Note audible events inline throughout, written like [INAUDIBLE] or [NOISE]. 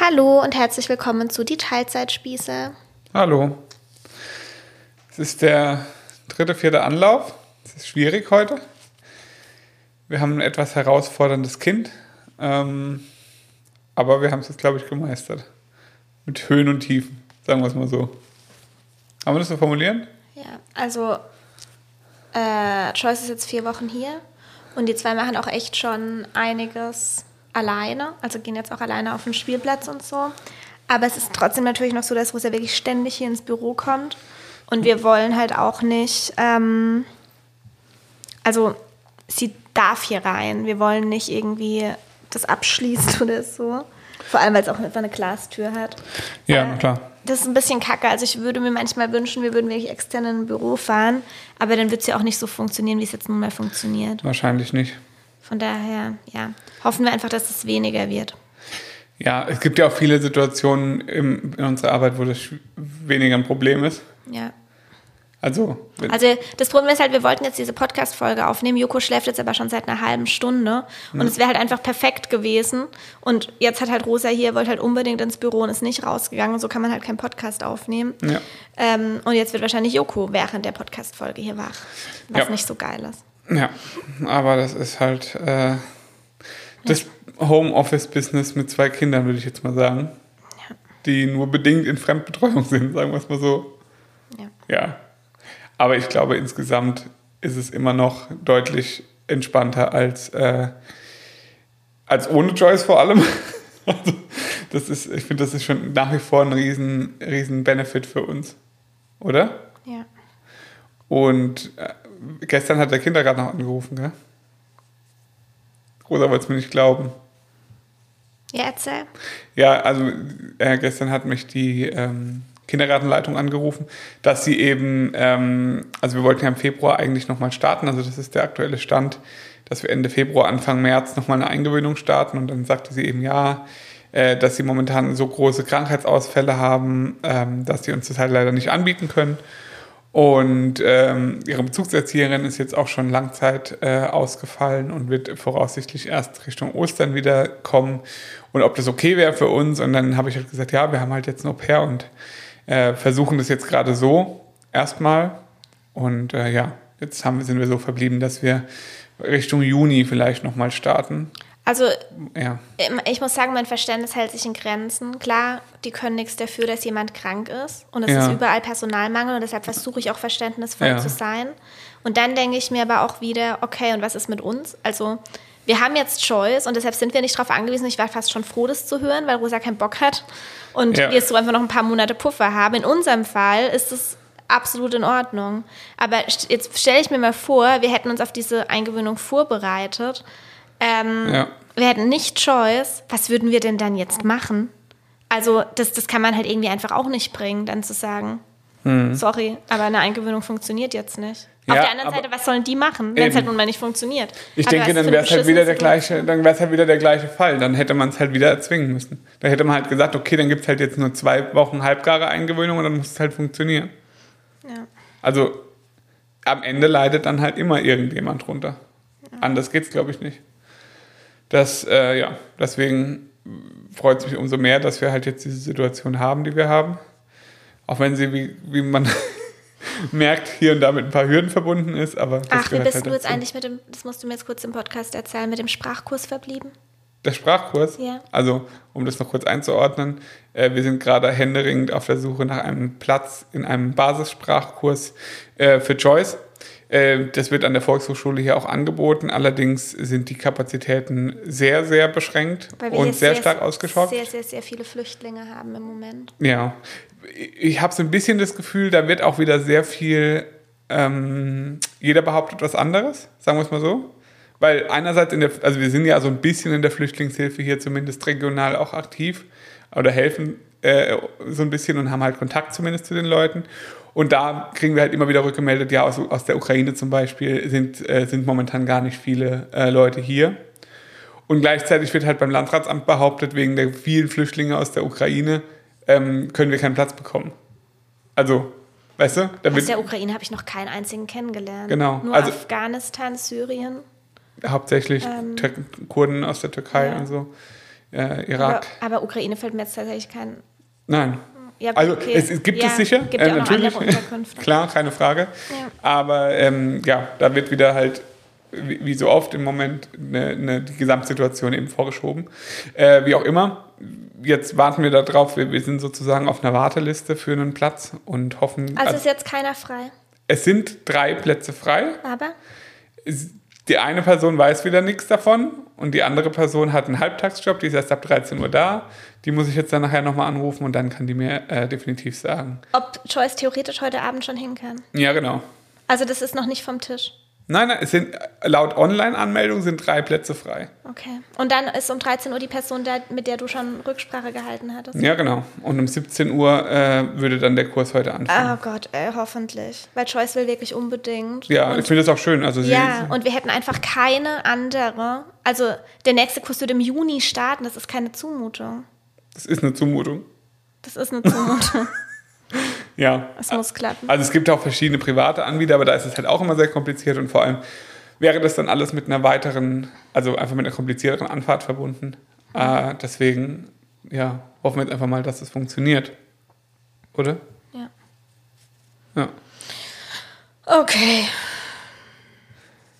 Hallo und herzlich willkommen zu Die Teilzeitspieße. Hallo. Es ist der dritte, vierte Anlauf. Es ist schwierig heute. Wir haben ein etwas herausforderndes Kind. Ähm, aber wir haben es jetzt, glaube ich, gemeistert. Mit Höhen und Tiefen, sagen wir es mal so. Haben wir das so formulieren? Ja, also äh, Joyce ist jetzt vier Wochen hier und die zwei machen auch echt schon einiges alleine, also gehen jetzt auch alleine auf den Spielplatz und so. Aber es ist trotzdem natürlich noch so, dass Rosa wirklich ständig hier ins Büro kommt. Und wir wollen halt auch nicht, ähm, also sie darf hier rein. Wir wollen nicht irgendwie das abschließen [LAUGHS] oder so. Vor allem, weil es auch einfach eine Glastür hat. Ja, äh, klar. Das ist ein bisschen kacke. Also ich würde mir manchmal wünschen, wir würden wirklich extern in ein Büro fahren. Aber dann wird es ja auch nicht so funktionieren, wie es jetzt nun mal funktioniert. Wahrscheinlich nicht. Von daher, ja, hoffen wir einfach, dass es weniger wird. Ja, es gibt ja auch viele Situationen in unserer Arbeit, wo das weniger ein Problem ist. Ja. Also, also das Problem ist halt, wir wollten jetzt diese Podcast-Folge aufnehmen. Joko schläft jetzt aber schon seit einer halben Stunde. Und ja. es wäre halt einfach perfekt gewesen. Und jetzt hat halt Rosa hier, wollte halt unbedingt ins Büro und ist nicht rausgegangen. Und so kann man halt keinen Podcast aufnehmen. Ja. Ähm, und jetzt wird wahrscheinlich Joko während der Podcast-Folge hier wach. Was ja. nicht so geil ist. Ja, aber das ist halt äh, das Homeoffice-Business mit zwei Kindern, würde ich jetzt mal sagen. Die nur bedingt in Fremdbetreuung sind, sagen wir es mal so. Ja. ja. Aber ich glaube, insgesamt ist es immer noch deutlich entspannter als, äh, als ohne Joyce vor allem. [LAUGHS] also, das ist, ich finde, das ist schon nach wie vor ein riesen, riesen Benefit für uns. Oder? Ja. Und äh, gestern hat der Kindergarten noch angerufen, gell? Rosa wollte es mir nicht glauben. Ja, erzähl. Ja, also äh, gestern hat mich die ähm, Kindergartenleitung angerufen, dass sie eben, ähm, also wir wollten ja im Februar eigentlich nochmal starten, also das ist der aktuelle Stand, dass wir Ende Februar, Anfang März nochmal eine Eingewöhnung starten und dann sagte sie eben ja, äh, dass sie momentan so große Krankheitsausfälle haben, ähm, dass sie uns das halt leider nicht anbieten können. Und ähm, ihre Bezugserzieherin ist jetzt auch schon Langzeit äh, ausgefallen und wird voraussichtlich erst Richtung Ostern wieder kommen. Und ob das okay wäre für uns. Und dann habe ich halt gesagt, ja, wir haben halt jetzt ein Au-pair und äh, versuchen das jetzt gerade so erstmal. Und äh, ja, jetzt haben, sind wir so verblieben, dass wir Richtung Juni vielleicht nochmal starten. Also ja. Ähm, ich muss sagen, mein Verständnis hält sich in Grenzen. Klar, die können nichts dafür, dass jemand krank ist. Und es ja. ist überall Personalmangel und deshalb versuche ich auch verständnisvoll ja. zu sein. Und dann denke ich mir aber auch wieder, okay, und was ist mit uns? Also wir haben jetzt Choice und deshalb sind wir nicht darauf angewiesen. Ich war fast schon froh, das zu hören, weil Rosa keinen Bock hat und wir so einfach noch ein paar Monate Puffer haben. In unserem Fall ist es absolut in Ordnung. Aber jetzt stelle ich mir mal vor, wir hätten uns auf diese Eingewöhnung vorbereitet. Ähm, ja. Wir hätten nicht Choice. Was würden wir denn dann jetzt machen? Also, das, das kann man halt irgendwie einfach auch nicht bringen, dann zu sagen, hm. sorry, aber eine Eingewöhnung funktioniert jetzt nicht. Auf der anderen Seite, was sollen die machen, wenn es halt nun mal nicht funktioniert? Ich aber denke, dann wäre es halt wieder der gleiche, dann wäre es halt wieder der gleiche Fall. Dann hätte man es halt wieder erzwingen müssen. Da hätte man halt gesagt, okay, dann gibt es halt jetzt nur zwei Wochen halbgare Eingewöhnung und dann muss es halt funktionieren. Ja. Also am Ende leidet dann halt immer irgendjemand runter. Ja. Anders es, glaube ich, nicht. Das, äh, ja, deswegen freut es mich umso mehr, dass wir halt jetzt diese Situation haben, die wir haben. Auch wenn sie, wie, wie man [LAUGHS] merkt, hier und da mit ein paar Hürden verbunden ist. Aber Ach, wie bist halt du jetzt eigentlich mit dem, das musst du mir jetzt kurz im Podcast erzählen, mit dem Sprachkurs verblieben? Der Sprachkurs? Ja. Also, um das noch kurz einzuordnen, äh, wir sind gerade händeringend auf der Suche nach einem Platz in einem Basissprachkurs äh, für Joyce. Äh, das wird an der Volkshochschule hier auch angeboten. Allerdings sind die Kapazitäten sehr, sehr beschränkt und sehr, sehr stark ausgeschockt. Sehr, sehr, sehr viele Flüchtlinge haben im Moment. Ja, ich habe so ein bisschen das Gefühl, da wird auch wieder sehr viel, ähm, jeder behauptet was anderes, sagen wir es mal so. Weil einerseits in der, also wir sind ja so ein bisschen in der Flüchtlingshilfe hier zumindest regional auch aktiv oder helfen äh, so ein bisschen und haben halt Kontakt zumindest zu den Leuten. Und da kriegen wir halt immer wieder rückgemeldet, ja, aus, aus der Ukraine zum Beispiel sind, äh, sind momentan gar nicht viele äh, Leute hier. Und gleichzeitig wird halt beim Landratsamt behauptet, wegen der vielen Flüchtlinge aus der Ukraine ähm, können wir keinen Platz bekommen. Also, weißt du? Aus der Ukraine habe ich noch keinen einzigen kennengelernt. Genau. Nur also, Afghanistan, Syrien. Hauptsächlich ähm, Kurden aus der Türkei ja. und so. äh, Irak. Aber, aber, Ukraine fällt mir jetzt tatsächlich kein. Nein. Ja, also okay. es, es, gibt ja, es sicher, gibt äh, natürlich. [LAUGHS] Klar, keine Frage. Aber ähm, ja, da wird wieder halt wie, wie so oft im Moment eine, eine, die Gesamtsituation eben vorgeschoben. Äh, wie auch immer, jetzt warten wir darauf, wir, wir sind sozusagen auf einer Warteliste für einen Platz und hoffen. Also ist jetzt keiner frei? Es sind drei Plätze frei. Aber? Die eine Person weiß wieder nichts davon und die andere Person hat einen Halbtagsjob, die ist erst ab 13 Uhr da. Die muss ich jetzt dann nachher nochmal anrufen und dann kann die mir äh, definitiv sagen. Ob Joyce theoretisch heute Abend schon hin kann? Ja, genau. Also das ist noch nicht vom Tisch. Nein, nein, es sind laut Online-Anmeldung sind drei Plätze frei. Okay. Und dann ist um 13 Uhr die Person, da, mit der du schon Rücksprache gehalten hattest? Ja, genau. Und um 17 Uhr äh, würde dann der Kurs heute anfangen. Oh Gott, ey, hoffentlich. Weil Joyce will wirklich unbedingt. Ja, und, ich finde das auch schön. Also ja, und wir hätten einfach keine andere. Also der nächste Kurs würde im Juni starten. Das ist keine Zumutung. Das ist eine Zumutung. Das ist eine Zumutung. [LAUGHS] Ja. Es muss klappen. Also es gibt auch verschiedene private Anbieter, aber da ist es halt auch immer sehr kompliziert und vor allem wäre das dann alles mit einer weiteren, also einfach mit einer komplizierteren Anfahrt verbunden. Mhm. Äh, deswegen, ja, hoffen wir jetzt einfach mal, dass es funktioniert. Oder? Ja. Ja. Okay.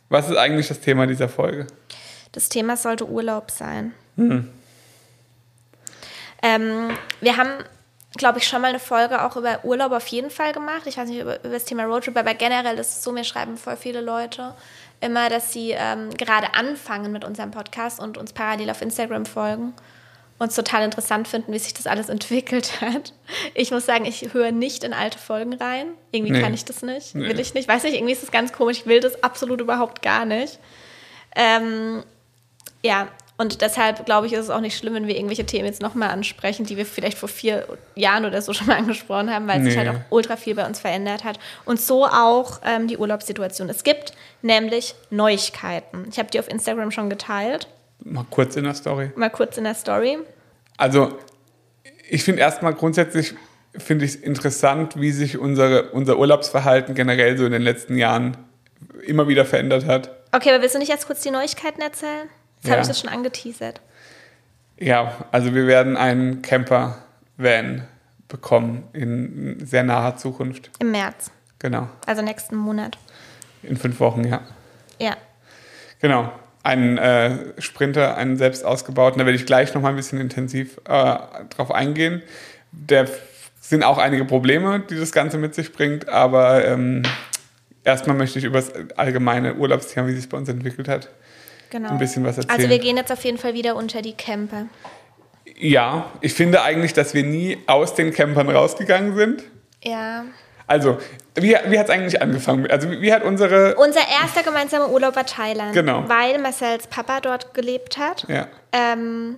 Was ist eigentlich das Thema dieser Folge? Das Thema sollte Urlaub sein. Hm. Ähm, wir haben glaube ich, schon mal eine Folge auch über Urlaub auf jeden Fall gemacht. Ich weiß nicht über, über das Thema Roadtrip, aber generell ist es so, mir schreiben voll viele Leute immer, dass sie ähm, gerade anfangen mit unserem Podcast und uns parallel auf Instagram folgen und es total interessant finden, wie sich das alles [LAUGHS] entwickelt hat. Ich muss sagen, ich höre nicht in alte Folgen rein. Irgendwie nee. kann ich das nicht. Nee. Will ich nicht. Weiß nicht, irgendwie ist das ganz komisch. Ich will das absolut überhaupt gar nicht. Ähm, ja, und deshalb glaube ich, ist es auch nicht schlimm, wenn wir irgendwelche Themen jetzt nochmal ansprechen, die wir vielleicht vor vier Jahren oder so schon mal [LAUGHS] angesprochen haben, weil nee. sich halt auch ultra viel bei uns verändert hat. Und so auch ähm, die Urlaubssituation. Es gibt nämlich Neuigkeiten. Ich habe die auf Instagram schon geteilt. Mal kurz in der Story. Mal kurz in der Story. Also, ich finde erstmal grundsätzlich finde ich es interessant, wie sich unsere, unser Urlaubsverhalten generell so in den letzten Jahren immer wieder verändert hat. Okay, aber willst du nicht jetzt kurz die Neuigkeiten erzählen? Jetzt ja. habe ich das schon angeteasert. Ja, also wir werden einen Camper-Van bekommen in sehr naher Zukunft. Im März. Genau. Also nächsten Monat. In fünf Wochen, ja. Ja. Genau. Einen äh, Sprinter, einen selbst ausgebauten, da werde ich gleich nochmal ein bisschen intensiv äh, drauf eingehen. Da sind auch einige Probleme, die das Ganze mit sich bringt, aber ähm, erstmal möchte ich über das allgemeine Urlaubsthema, wie sich bei uns entwickelt hat, genau. ein bisschen was erzählen. Also wir gehen jetzt auf jeden Fall wieder unter die Camper. Ja, ich finde eigentlich, dass wir nie aus den Campern rausgegangen sind. Ja. Also, wie, wie hat es eigentlich angefangen? Also, wie hat unsere. Unser erster gemeinsamer Urlaub war Thailand. Genau. Weil Marcells Papa dort gelebt hat. Ja. Ähm,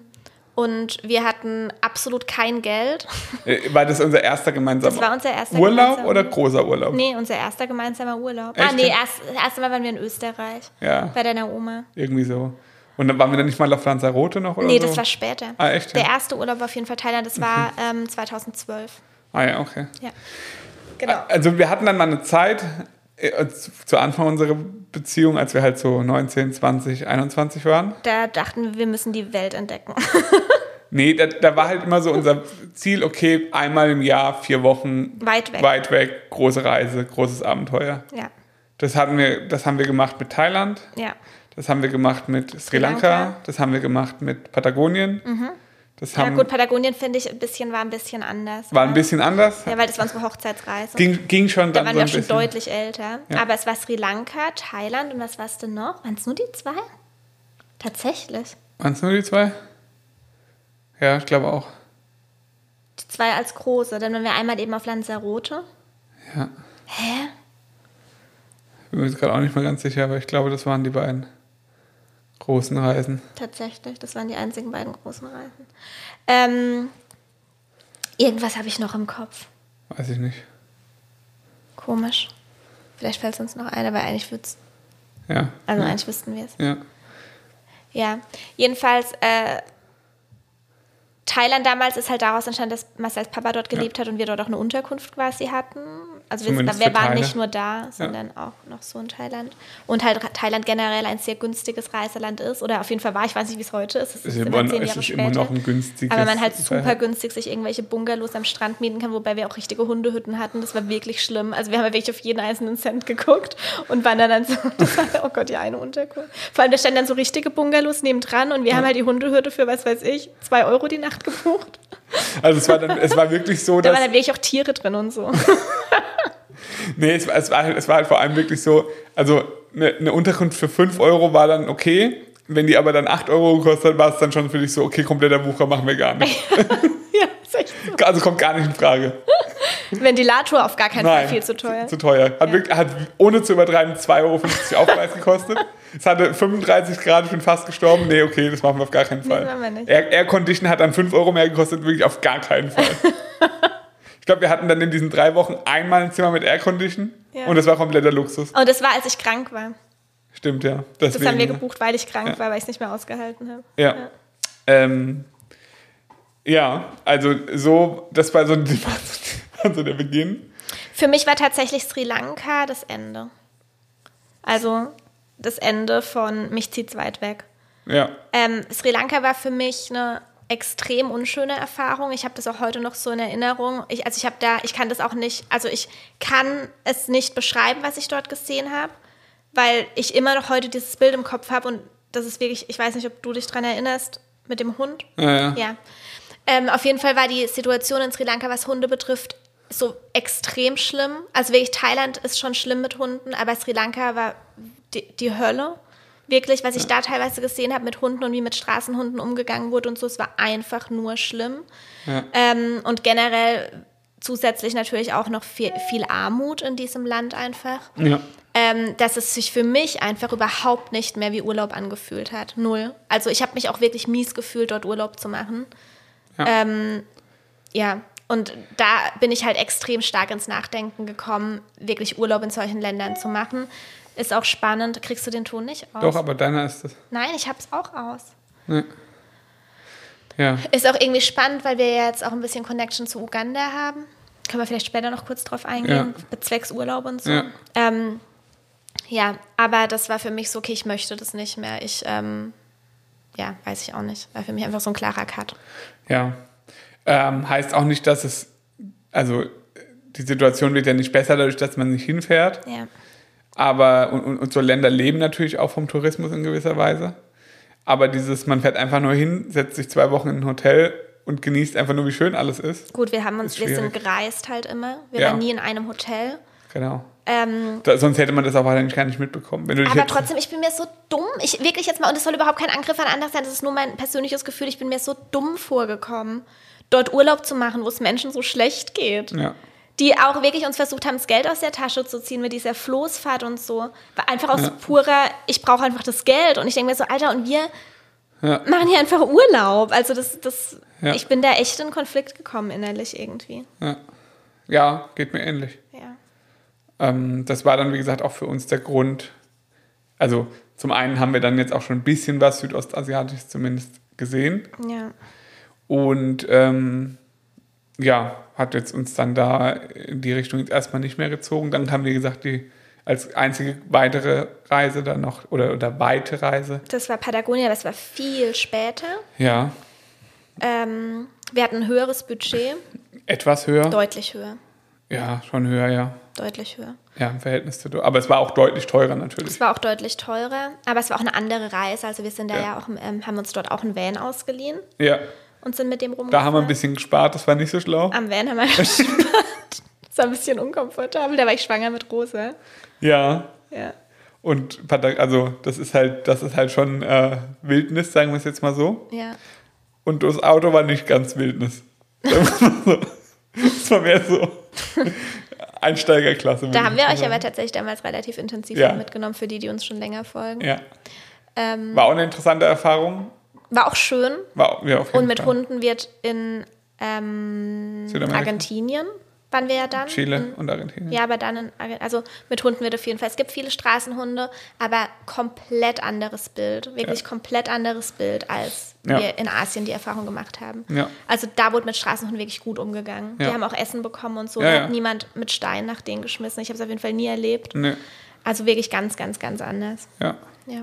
und wir hatten absolut kein Geld. Äh, war das unser erster gemeinsamer das war unser erster Urlaub oder großer Urlaub? Nee, unser erster gemeinsamer Urlaub. Echt? Ah, nee, erst, das erste Mal waren wir in Österreich. Ja. Bei deiner Oma. Irgendwie so. Und dann waren wir dann nicht mal auf Lanzarote noch oder Nee, so? das war später. Ah, echt? Der erste Urlaub war auf jeden Fall Thailand, das war ähm, 2012. Ah ja, okay. Ja. Genau. Also wir hatten dann mal eine Zeit, zu Anfang unserer Beziehung, als wir halt so 19, 20, 21 waren. Da dachten wir, wir müssen die Welt entdecken. [LAUGHS] Nee, da, da, war halt immer so unser Ziel, okay, einmal im Jahr, vier Wochen. Weit weg. Weit weg, große Reise, großes Abenteuer. Ja. Das, hatten wir, das haben wir gemacht mit Thailand. Ja. Das haben wir gemacht mit Sri, Sri Lanka. Lanka. Das haben wir gemacht mit Patagonien. Mhm. Das ja gut, Patagonien finde ich ein bisschen, war ein bisschen anders. War ein bisschen anders? Ja, weil das war unsere Hochzeitsreise. Ging, ging schon da dann waren so wir schon deutlich älter. Ja. Aber es war Sri Lanka, Thailand und was war es denn noch? Waren es nur die zwei? Tatsächlich. Waren es nur die zwei? Ja, ich glaube auch. Die zwei als große. Dann waren wir einmal eben auf Lanzarote. Ja. Hä? Ich bin mir jetzt gerade auch nicht mehr ganz sicher, aber ich glaube, das waren die beiden großen Reisen. Tatsächlich, das waren die einzigen beiden großen Reisen. Ähm, irgendwas habe ich noch im Kopf. Weiß ich nicht. Komisch. Vielleicht fällt es uns noch ein, aber eigentlich wird es. Ja. Also ja. eigentlich wüssten wir es. Ja. Ja. Jedenfalls äh, Thailand damals ist halt daraus entstanden, dass Marcel's Papa dort gelebt ja. hat und wir dort auch eine Unterkunft quasi hatten. Also wir, wir waren nicht nur da, sondern ja. auch noch so in Thailand. Und halt Thailand generell ein sehr günstiges Reiseland ist. Oder auf jeden Fall war, ich weiß nicht, wie es heute ist. Es ist, immer, zehn Jahre ist immer noch ein günstiges. Aber man halt super günstig sich irgendwelche Bungalows am Strand mieten kann, wobei wir auch richtige Hundehütten hatten. Das war wirklich schlimm. Also wir haben ja wirklich auf jeden einzelnen Cent geguckt und waren dann, dann so, [LAUGHS] oh Gott, die eine Unterkunft. Vor allem, da standen dann so richtige Bungalows nebendran und wir ja. haben halt die Hundehütte für, was weiß ich, zwei Euro die Nacht gebucht. Also es war dann, es war wirklich so, dass... Da waren dann wirklich auch Tiere drin und so. [LAUGHS] nee, es, es, war, halt, es war halt vor allem wirklich so, also eine, eine Unterkunft für 5 Euro war dann okay, wenn die aber dann 8 Euro gekostet hat, war es dann schon für dich so, okay, kompletter Bucher machen wir gar nicht. [LAUGHS] ja, ist echt so. Also kommt gar nicht in Frage. [LAUGHS] Ventilator auf gar keinen Nein, Fall viel zu teuer. Zu, teuer. Hat, ja. wirklich, hat ohne zu übertreiben 2,50 Euro Aufpreis gekostet. Es hatte 35 Grad, ich bin fast gestorben. Nee, okay, das machen wir auf gar keinen Fall. Air, Air Condition hat dann 5 Euro mehr gekostet, wirklich auf gar keinen Fall. [LAUGHS] ich glaube, wir hatten dann in diesen drei Wochen einmal ein Zimmer mit Air Condition ja. und das war kompletter Luxus. Und das war, als ich krank war. Stimmt, ja. Deswegen, das haben wir gebucht, weil ich krank ja. war, weil ich es nicht mehr ausgehalten habe. Ja. Ja. Ähm, ja, also so, das war so, [LAUGHS] war so der Beginn. Für mich war tatsächlich Sri Lanka das Ende. Also das Ende von Mich zieht's weit weg. Ja. Ähm, Sri Lanka war für mich eine extrem unschöne Erfahrung. Ich habe das auch heute noch so in Erinnerung. Ich, also ich habe da, ich kann das auch nicht, also ich kann es nicht beschreiben, was ich dort gesehen habe, weil ich immer noch heute dieses Bild im Kopf habe und das ist wirklich, ich weiß nicht, ob du dich daran erinnerst, mit dem Hund. Ja. ja. ja. Ähm, auf jeden Fall war die Situation in Sri Lanka, was Hunde betrifft, so extrem schlimm. Also wirklich Thailand ist schon schlimm mit Hunden, aber Sri Lanka war die, die Hölle. Wirklich, was ich ja. da teilweise gesehen habe mit Hunden und wie mit Straßenhunden umgegangen wurde und so, es war einfach nur schlimm. Ja. Ähm, und generell zusätzlich natürlich auch noch viel, viel Armut in diesem Land einfach. Ja. Ähm, dass es sich für mich einfach überhaupt nicht mehr wie Urlaub angefühlt hat. Null. Also ich habe mich auch wirklich mies gefühlt, dort Urlaub zu machen. Ja. Ähm, ja. Und da bin ich halt extrem stark ins Nachdenken gekommen, wirklich Urlaub in solchen Ländern zu machen. Ist auch spannend. Kriegst du den Ton nicht aus? Doch, aber deiner ist es. Nein, ich hab's auch aus. Nee. Ja. Ist auch irgendwie spannend, weil wir jetzt auch ein bisschen Connection zu Uganda haben. Können wir vielleicht später noch kurz drauf eingehen, ja. bezwecks Urlaub und so. Ja. Ähm, ja, aber das war für mich so, okay, ich möchte das nicht mehr. Ich, ähm, ja, weiß ich auch nicht. War für mich einfach so ein klarer Cut. Ja. Ähm, heißt auch nicht, dass es, also die Situation wird ja nicht besser dadurch, dass man nicht hinfährt. Ja. Aber, und, und, und so Länder leben natürlich auch vom Tourismus in gewisser Weise. Aber dieses, man fährt einfach nur hin, setzt sich zwei Wochen in ein Hotel und genießt einfach nur, wie schön alles ist. Gut, wir haben uns, wir sind gereist halt immer. Wir ja. waren nie in einem Hotel. Genau. Ähm, da, sonst hätte man das auch wahrscheinlich gar nicht mitbekommen. aber trotzdem, ich bin mir so dumm. Ich wirklich jetzt mal, und das soll überhaupt kein Angriff an andere sein, das ist nur mein persönliches Gefühl, ich bin mir so dumm vorgekommen, dort Urlaub zu machen, wo es Menschen so schlecht geht. Ja die auch wirklich uns versucht haben, das Geld aus der Tasche zu ziehen mit dieser Floßfahrt und so. Einfach aus ja. purer, ich brauche einfach das Geld. Und ich denke mir so, Alter, und wir ja. machen hier einfach Urlaub. Also das, das, ich bin da echt in Konflikt gekommen innerlich irgendwie. Ja, ja geht mir ähnlich. Ähm, das war dann, wie gesagt, auch für uns der Grund. Also zum einen haben wir dann jetzt auch schon ein bisschen was Südostasiatisches zumindest gesehen. Ja. Und ähm, ja, hat jetzt uns dann da in die Richtung jetzt erstmal nicht mehr gezogen. Dann haben wir gesagt, die als einzige weitere Reise dann noch oder, oder weite Reise. Das war Patagonia, das war viel später. Ja. Ähm, wir hatten ein höheres Budget. Etwas höher? Deutlich höher. Ja, schon höher, ja. Deutlich höher. Ja, im Verhältnis zu. Aber es war auch deutlich teurer natürlich. Es war auch deutlich teurer, aber es war auch eine andere Reise. Also wir sind da ja, ja auch, ähm, haben uns dort auch ein Van ausgeliehen. Ja und sind mit dem rumgefahren. Da haben wir ein bisschen gespart, das war nicht so schlau. Am Van haben wir [LAUGHS] gespart. Das war ein bisschen unkomfortabel, da war ich schwanger mit Rose. Ja. Ja. Und also das ist halt, das ist halt schon äh, Wildnis, sagen wir es jetzt mal so. Ja. Und das Auto war nicht ganz Wildnis. [LAUGHS] das war mehr so Einsteigerklasse. Da haben wir euch aber tatsächlich damals relativ intensiv ja. mitgenommen, für die, die uns schon länger folgen. Ja. Ähm, war auch eine interessante Erfahrung. War auch schön. War, ja, auf jeden Und mit Fall. Hunden wird in ähm, Argentinien waren wir ja dann. Chile in, und Argentinien. Ja, aber dann in Argentinien. Also mit Hunden wird auf jeden Fall. Es gibt viele Straßenhunde, aber komplett anderes Bild. Wirklich ja. komplett anderes Bild, als ja. wir in Asien die Erfahrung gemacht haben. Ja. Also da wurde mit Straßenhunden wirklich gut umgegangen. Die haben auch Essen bekommen und so. Da hat niemand mit Stein nach denen geschmissen. Ich habe es auf jeden Fall nie erlebt. Nee. Also wirklich ganz, ganz, ganz anders. Ja. Ja.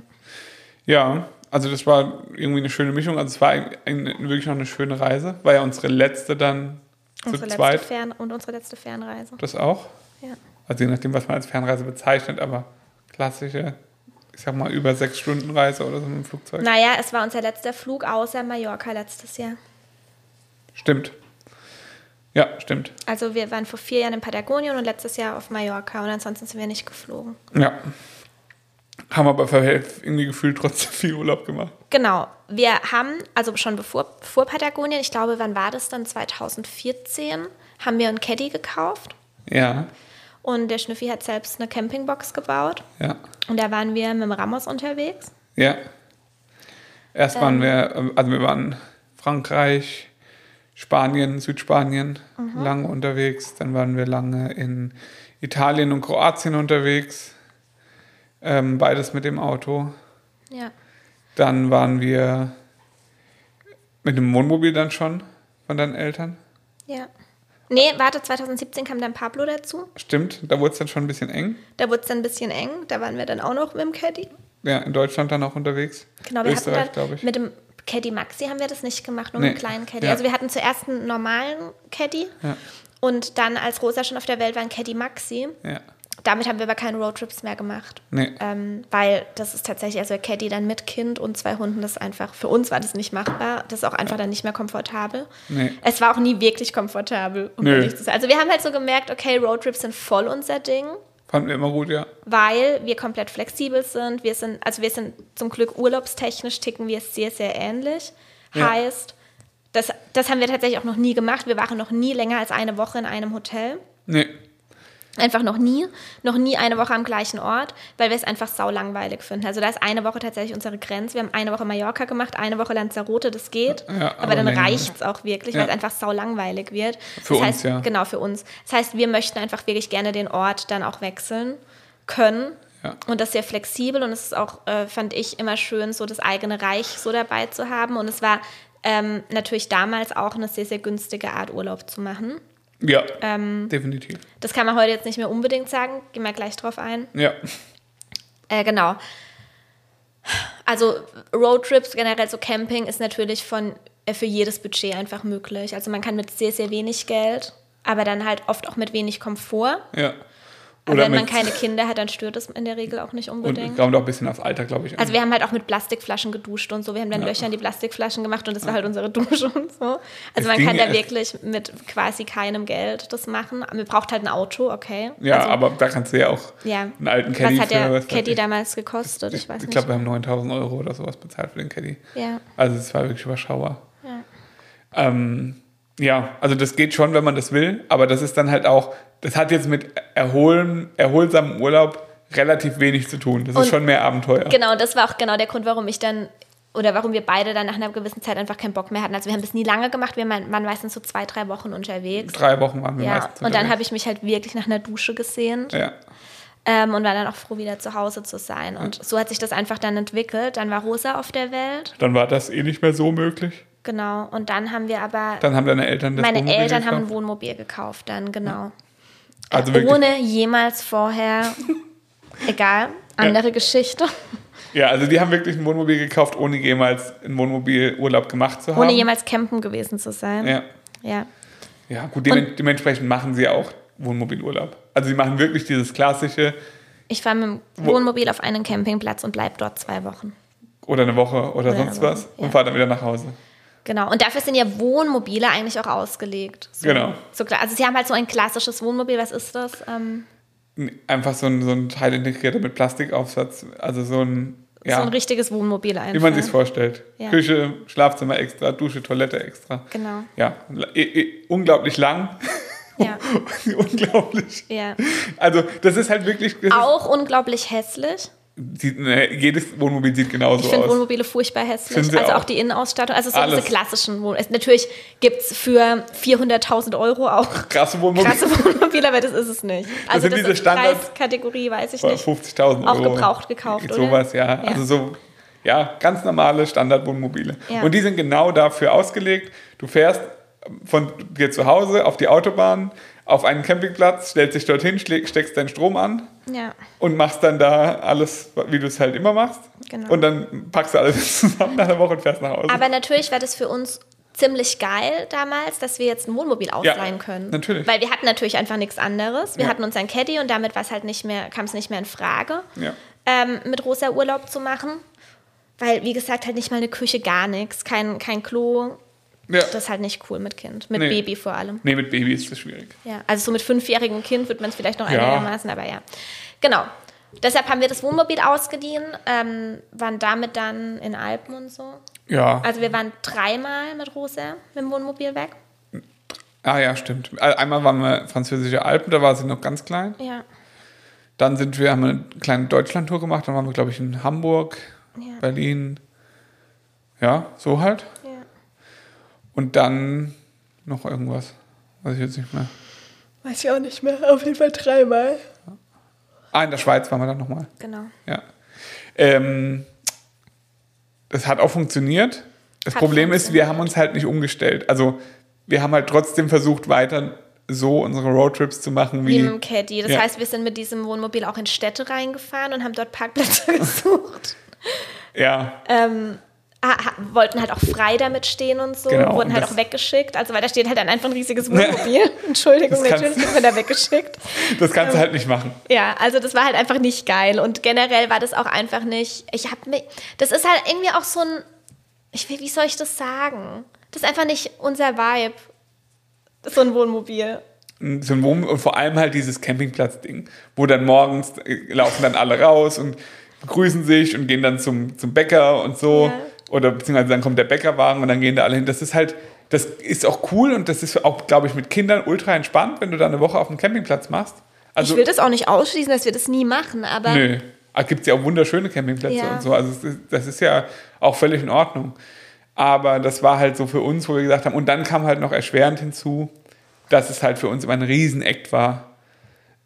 Ja, also das war irgendwie eine schöne Mischung. Also es war ein, ein, wirklich noch eine schöne Reise. War ja unsere letzte dann unsere zweit. Fern und unsere letzte Fernreise. Das auch? Ja. Also je nachdem, was man als Fernreise bezeichnet, aber klassische, ich sag mal, über sechs Stunden Reise oder so mit dem Flugzeug. Naja, es war unser letzter Flug außer Mallorca letztes Jahr. Stimmt. Ja, stimmt. Also wir waren vor vier Jahren in Patagonien und letztes Jahr auf Mallorca und ansonsten sind wir nicht geflogen. Ja. Haben aber irgendwie gefühlt trotzdem viel Urlaub gemacht. Genau. Wir haben, also schon bevor, vor Patagonien, ich glaube, wann war das dann? 2014, haben wir einen Caddy gekauft. Ja. Und der Schnüffi hat selbst eine Campingbox gebaut. Ja. Und da waren wir mit dem Ramos unterwegs. Ja. Erst waren ähm, wir, also wir waren Frankreich, Spanien, Südspanien mhm. lange unterwegs. Dann waren wir lange in Italien und Kroatien unterwegs. Ähm, beides mit dem Auto. Ja. Dann waren wir mit dem Wohnmobil dann schon von deinen Eltern. Ja. Nee, warte, 2017 kam dann Pablo dazu. Stimmt, da wurde es dann schon ein bisschen eng. Da wurde es dann ein bisschen eng. Da waren wir dann auch noch mit dem Caddy. Ja, in Deutschland dann auch unterwegs. Genau, wir Österreich, hatten dann mit dem Caddy Maxi haben wir das nicht gemacht, nur nee. mit einem kleinen Caddy. Ja. Also wir hatten zuerst einen normalen Caddy ja. und dann, als Rosa schon auf der Welt war, ein Caddy Maxi. Ja. Damit haben wir aber keine Roadtrips mehr gemacht. Nee. Ähm, weil das ist tatsächlich, also Caddy dann mit Kind und zwei Hunden, das ist einfach, für uns war das nicht machbar. Das ist auch einfach dann nicht mehr komfortabel. Nee. Es war auch nie wirklich komfortabel, um ehrlich zu sein. Also wir haben halt so gemerkt, okay, Roadtrips sind voll unser Ding. Fanden wir immer gut, ja. Weil wir komplett flexibel sind. Wir sind, also wir sind zum Glück urlaubstechnisch ticken wir sehr, sehr ähnlich. Ja. Heißt, das, das haben wir tatsächlich auch noch nie gemacht. Wir waren noch nie länger als eine Woche in einem Hotel. Nee. Einfach noch nie, noch nie eine Woche am gleichen Ort, weil wir es einfach sau langweilig finden. Also da ist eine Woche tatsächlich unsere Grenze. Wir haben eine Woche Mallorca gemacht, eine Woche Lanzarote, das geht. Ja, aber, aber, dann reicht es auch wirklich, ja. weil es einfach sau langweilig wird. Für das uns, heißt, ja. Genau, für uns. Das heißt, wir möchten einfach wirklich gerne den Ort dann auch wechseln können. Ja. Und das sehr flexibel und es ist auch, äh, fand ich, immer schön, so das eigene Reich so dabei zu haben. Und es war ähm, natürlich damals auch eine sehr, sehr günstige Art, Urlaub zu machen. Ja, Ähm, definitiv. das kann man heute jetzt nicht mehr unbedingt sagen. Gehen wir gleich drauf ein. Ja. Äh, genau. Also Roadtrips, generell so Camping ist natürlich von, äh, für jedes Budget einfach möglich. Also man kann mit sehr, sehr wenig Geld, aber dann halt oft auch mit wenig Komfort. Ja. Aber Oder wenn man keine Kinder hat, dann stört es in der Regel auch nicht Und unbedingt. kommt auch ein bisschen aufs Alter, glaube ich. Also wir haben halt auch mit Plastikflaschen geduscht und so. Wir haben dann Ja. Löcher in die Plastikflaschen gemacht und das war halt unsere Dusche und so. Also Es man kann da wirklich mit quasi keinem Geld das machen. Man braucht halt ein Auto, okay. ja, also, aber da kannst du ja auch ja. einen alten Caddy Was hat der was weiß Caddy ich. damals gekostet? Ich weiß Ich nicht. glaube, wir haben 9000 Euro oder sowas bezahlt für den Caddy. ja, Also es war wirklich überschaubar. ja. Ähm, ja, also das geht schon, wenn man das will, aber das ist dann halt auch, das hat jetzt mit Erholen, erholsamem Urlaub relativ wenig zu tun. Das Und ist schon mehr Abenteuer. Genau, das war auch genau der Grund, warum ich dann oder warum wir beide dann nach einer gewissen Zeit einfach keinen Bock mehr hatten. Also wir haben das nie lange gemacht, wir waren meistens so zwei, drei Wochen unterwegs. Drei Wochen waren wir Ja, meistens und dann unterwegs. habe ich mich halt wirklich nach einer Dusche gesehnt Ja, ähm, und war dann auch froh, wieder zu Hause zu sein. Und so hat sich das einfach dann entwickelt. Dann war Rosa auf der Welt, dann war das eh nicht mehr so möglich. genau. Und dann haben wir aber, Dann haben deine Eltern das meine Wohnmobil Eltern haben ein gekauft. Wohnmobil gekauft dann, genau. Also wirklich- Ohne jemals vorher, [LAUGHS] egal, andere Geschichte. Ja, also die haben wirklich ein Wohnmobil gekauft, ohne jemals einen Wohnmobilurlaub gemacht zu haben. Ohne jemals campen gewesen zu sein. Ja, Ja. ja gut, demen- dementsprechend machen sie auch Wohnmobilurlaub. Also sie machen wirklich dieses klassische Ich fahre mit dem Wo- Wohnmobil auf einen Campingplatz und bleibe dort zwei Wochen. oder eine Woche oder, Oder sonst eine was Woche, und ja. fahren dann wieder nach Hause. Genau. Und dafür sind ja Wohnmobile eigentlich auch ausgelegt. So, Genau. So, klar- also sie haben halt so ein klassisches Wohnmobil. Was ist das? Ähm, Einfach so ein, so ein Teil integrierter mit Plastikaufsatz. Also so ein, ja, So ein richtiges Wohnmobil einfach. wie man sich vorstellt. Ja. Küche, Schlafzimmer extra, Dusche, Toilette extra. Genau. Ja, unglaublich lang. Ja. [LAUGHS] unglaublich. Ja. Also das ist halt wirklich... Auch unglaublich hässlich. Sieht, ne, jedes Wohnmobil sieht genauso aus. Ich finde Wohnmobile furchtbar hässlich. Also auch? auch? die Innenausstattung. Also so Alles. diese klassischen Wohnmobile. Natürlich gibt es für 400.000 Euro auch krasse Wohnmobile. Krasse Wohnmobile, aber das ist es nicht. Also das, sind diese Preiskategorie, weiß ich nicht. 50.000 Euro. Auch gebraucht gekauft, oder? Sowas, ja. ja. Also so, ja, ganz normale Standardwohnmobile. Ja. Und die sind genau dafür ausgelegt. Du fährst von dir zu Hause auf die Autobahn, auf einen Campingplatz, stellst dich dorthin, steckst deinen Strom an ja. und machst dann da alles, wie du es halt immer machst. Genau. Und dann packst du alles [LAUGHS] zusammen nach einer Woche und fährst nach Hause. Aber natürlich war das für uns ziemlich geil damals, dass wir jetzt ein Wohnmobil ausleihen ja, können. Natürlich. Weil wir hatten natürlich einfach nichts anderes. Wir ja. hatten uns ein Caddy und damit halt nicht mehr, kam es nicht mehr in Frage, ja. ähm, mit Rosa Urlaub zu machen. Weil, wie gesagt, halt nicht mal eine Küche, gar nichts, kein, kein Klo, ja. Das ist halt nicht cool mit Kind. Mit nee. Baby vor allem. Nee, mit Baby ist das schwierig. Ja, also so mit fünfjährigem Kind wird man es vielleicht noch ja. einigermaßen, aber ja. Genau. Deshalb haben wir das Wohnmobil ausgeliehen, ähm, waren damit dann in Alpen und so. Ja. Also wir waren dreimal mit Rosa mit dem Wohnmobil weg. Ah ja, stimmt. Einmal waren wir französische Alpen, da war sie noch ganz klein. Ja. Dann sind wir, haben wir eine kleine Deutschlandtour gemacht, dann waren wir, glaube ich, in Hamburg, ja. Berlin. Ja, so halt. Und dann noch irgendwas. Weiß ich jetzt nicht mehr. Weiß ich auch nicht mehr. Auf jeden Fall dreimal. Ah, in der Schweiz waren wir dann nochmal. Genau. Ja. Ähm, das hat auch funktioniert. Das hat Problem ist, wir haben uns halt nicht umgestellt. Also wir haben halt trotzdem versucht, weiter so unsere Roadtrips zu machen wie. Wie mit dem Caddy. Das ja. heißt, wir sind mit diesem Wohnmobil auch in Städte reingefahren und haben dort Parkplätze [LAUGHS] gesucht. Ja. Ähm, wollten halt auch frei damit stehen und so, genau, wurden halt auch weggeschickt. Also weil da steht halt dann einfach ein riesiges [LAUGHS] Wohnmobil. Entschuldigung, natürlich wird man da weggeschickt. [LAUGHS] Das kannst ähm, du halt nicht machen. Ja, also das war halt einfach nicht geil. Und generell war das auch einfach nicht. Ich habe mich. Das ist halt irgendwie auch so ein. Ich will, wie soll ich das sagen? Das ist einfach nicht unser Vibe. So ein Wohnmobil. So ein Wohnmobil und vor allem halt dieses Campingplatz-Ding, wo dann morgens äh, laufen dann alle raus und begrüßen sich und gehen dann zum, zum Bäcker und so. Ja oder beziehungsweise dann kommt der Bäckerwagen und dann gehen da alle hin. Das ist halt, das ist auch cool und das ist auch, glaube ich, mit Kindern ultra entspannt, wenn du da eine Woche auf dem Campingplatz machst. Also, ich will das auch nicht ausschließen, dass wir das nie machen, aber. Nö. Ah, Gibt es ja auch wunderschöne Campingplätze ja. und so. Also das ist ja auch völlig in Ordnung. Aber das war halt so für uns, wo wir gesagt haben, und dann kam halt noch erschwerend hinzu, dass es halt für uns immer ein Riesenakt war,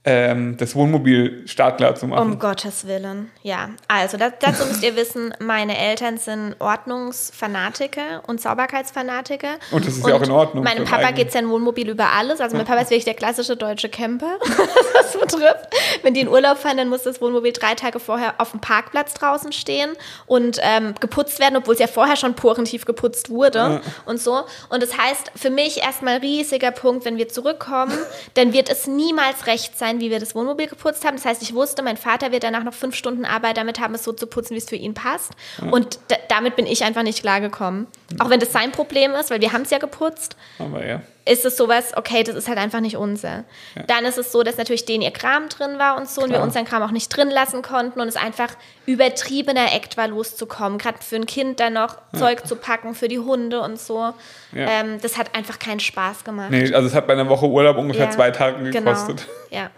das Wohnmobil startklar zu machen. Um Gottes Willen, ja. Also das, dazu müsst ihr wissen, meine Eltern sind Ordnungsfanatiker und Sauberkeitsfanatiker. Und das ist und ja auch in Ordnung. Meinem Papa geht es ja ein Wohnmobil über alles. Also mein Papa ist wirklich der klassische deutsche Camper, [LAUGHS] was das betrifft. Wenn die in Urlaub fahren, dann muss das Wohnmobil drei Tage vorher auf dem Parkplatz draußen stehen und ähm, geputzt werden, obwohl es ja vorher schon porentief geputzt wurde ja. und so. Und das heißt, für mich erstmal riesiger Punkt, wenn wir zurückkommen, dann wird es niemals recht sein, sein, wie wir das Wohnmobil geputzt haben. Das heißt, ich wusste, mein Vater wird danach noch fünf Stunden Arbeit damit haben, es so zu putzen, wie es für ihn passt. Ja. Und damit bin ich einfach nicht klargekommen. Auch wenn das sein Problem ist, weil wir haben es ja geputzt. Aber ja ist es sowas, okay, das ist halt einfach nicht unser. Ja. Dann ist es so, dass natürlich denen ihr Kram drin war und so Klar. und wir unseren Kram auch nicht drin lassen konnten und es einfach übertriebener Act war, loszukommen. Gerade für ein Kind dann noch ja. Zeug zu packen, für die Hunde und so. Ja. Ähm, das hat einfach keinen Spaß gemacht. Nee, also es hat bei einer Woche Urlaub ungefähr zwei Tage genau. gekostet. Genau. Ja.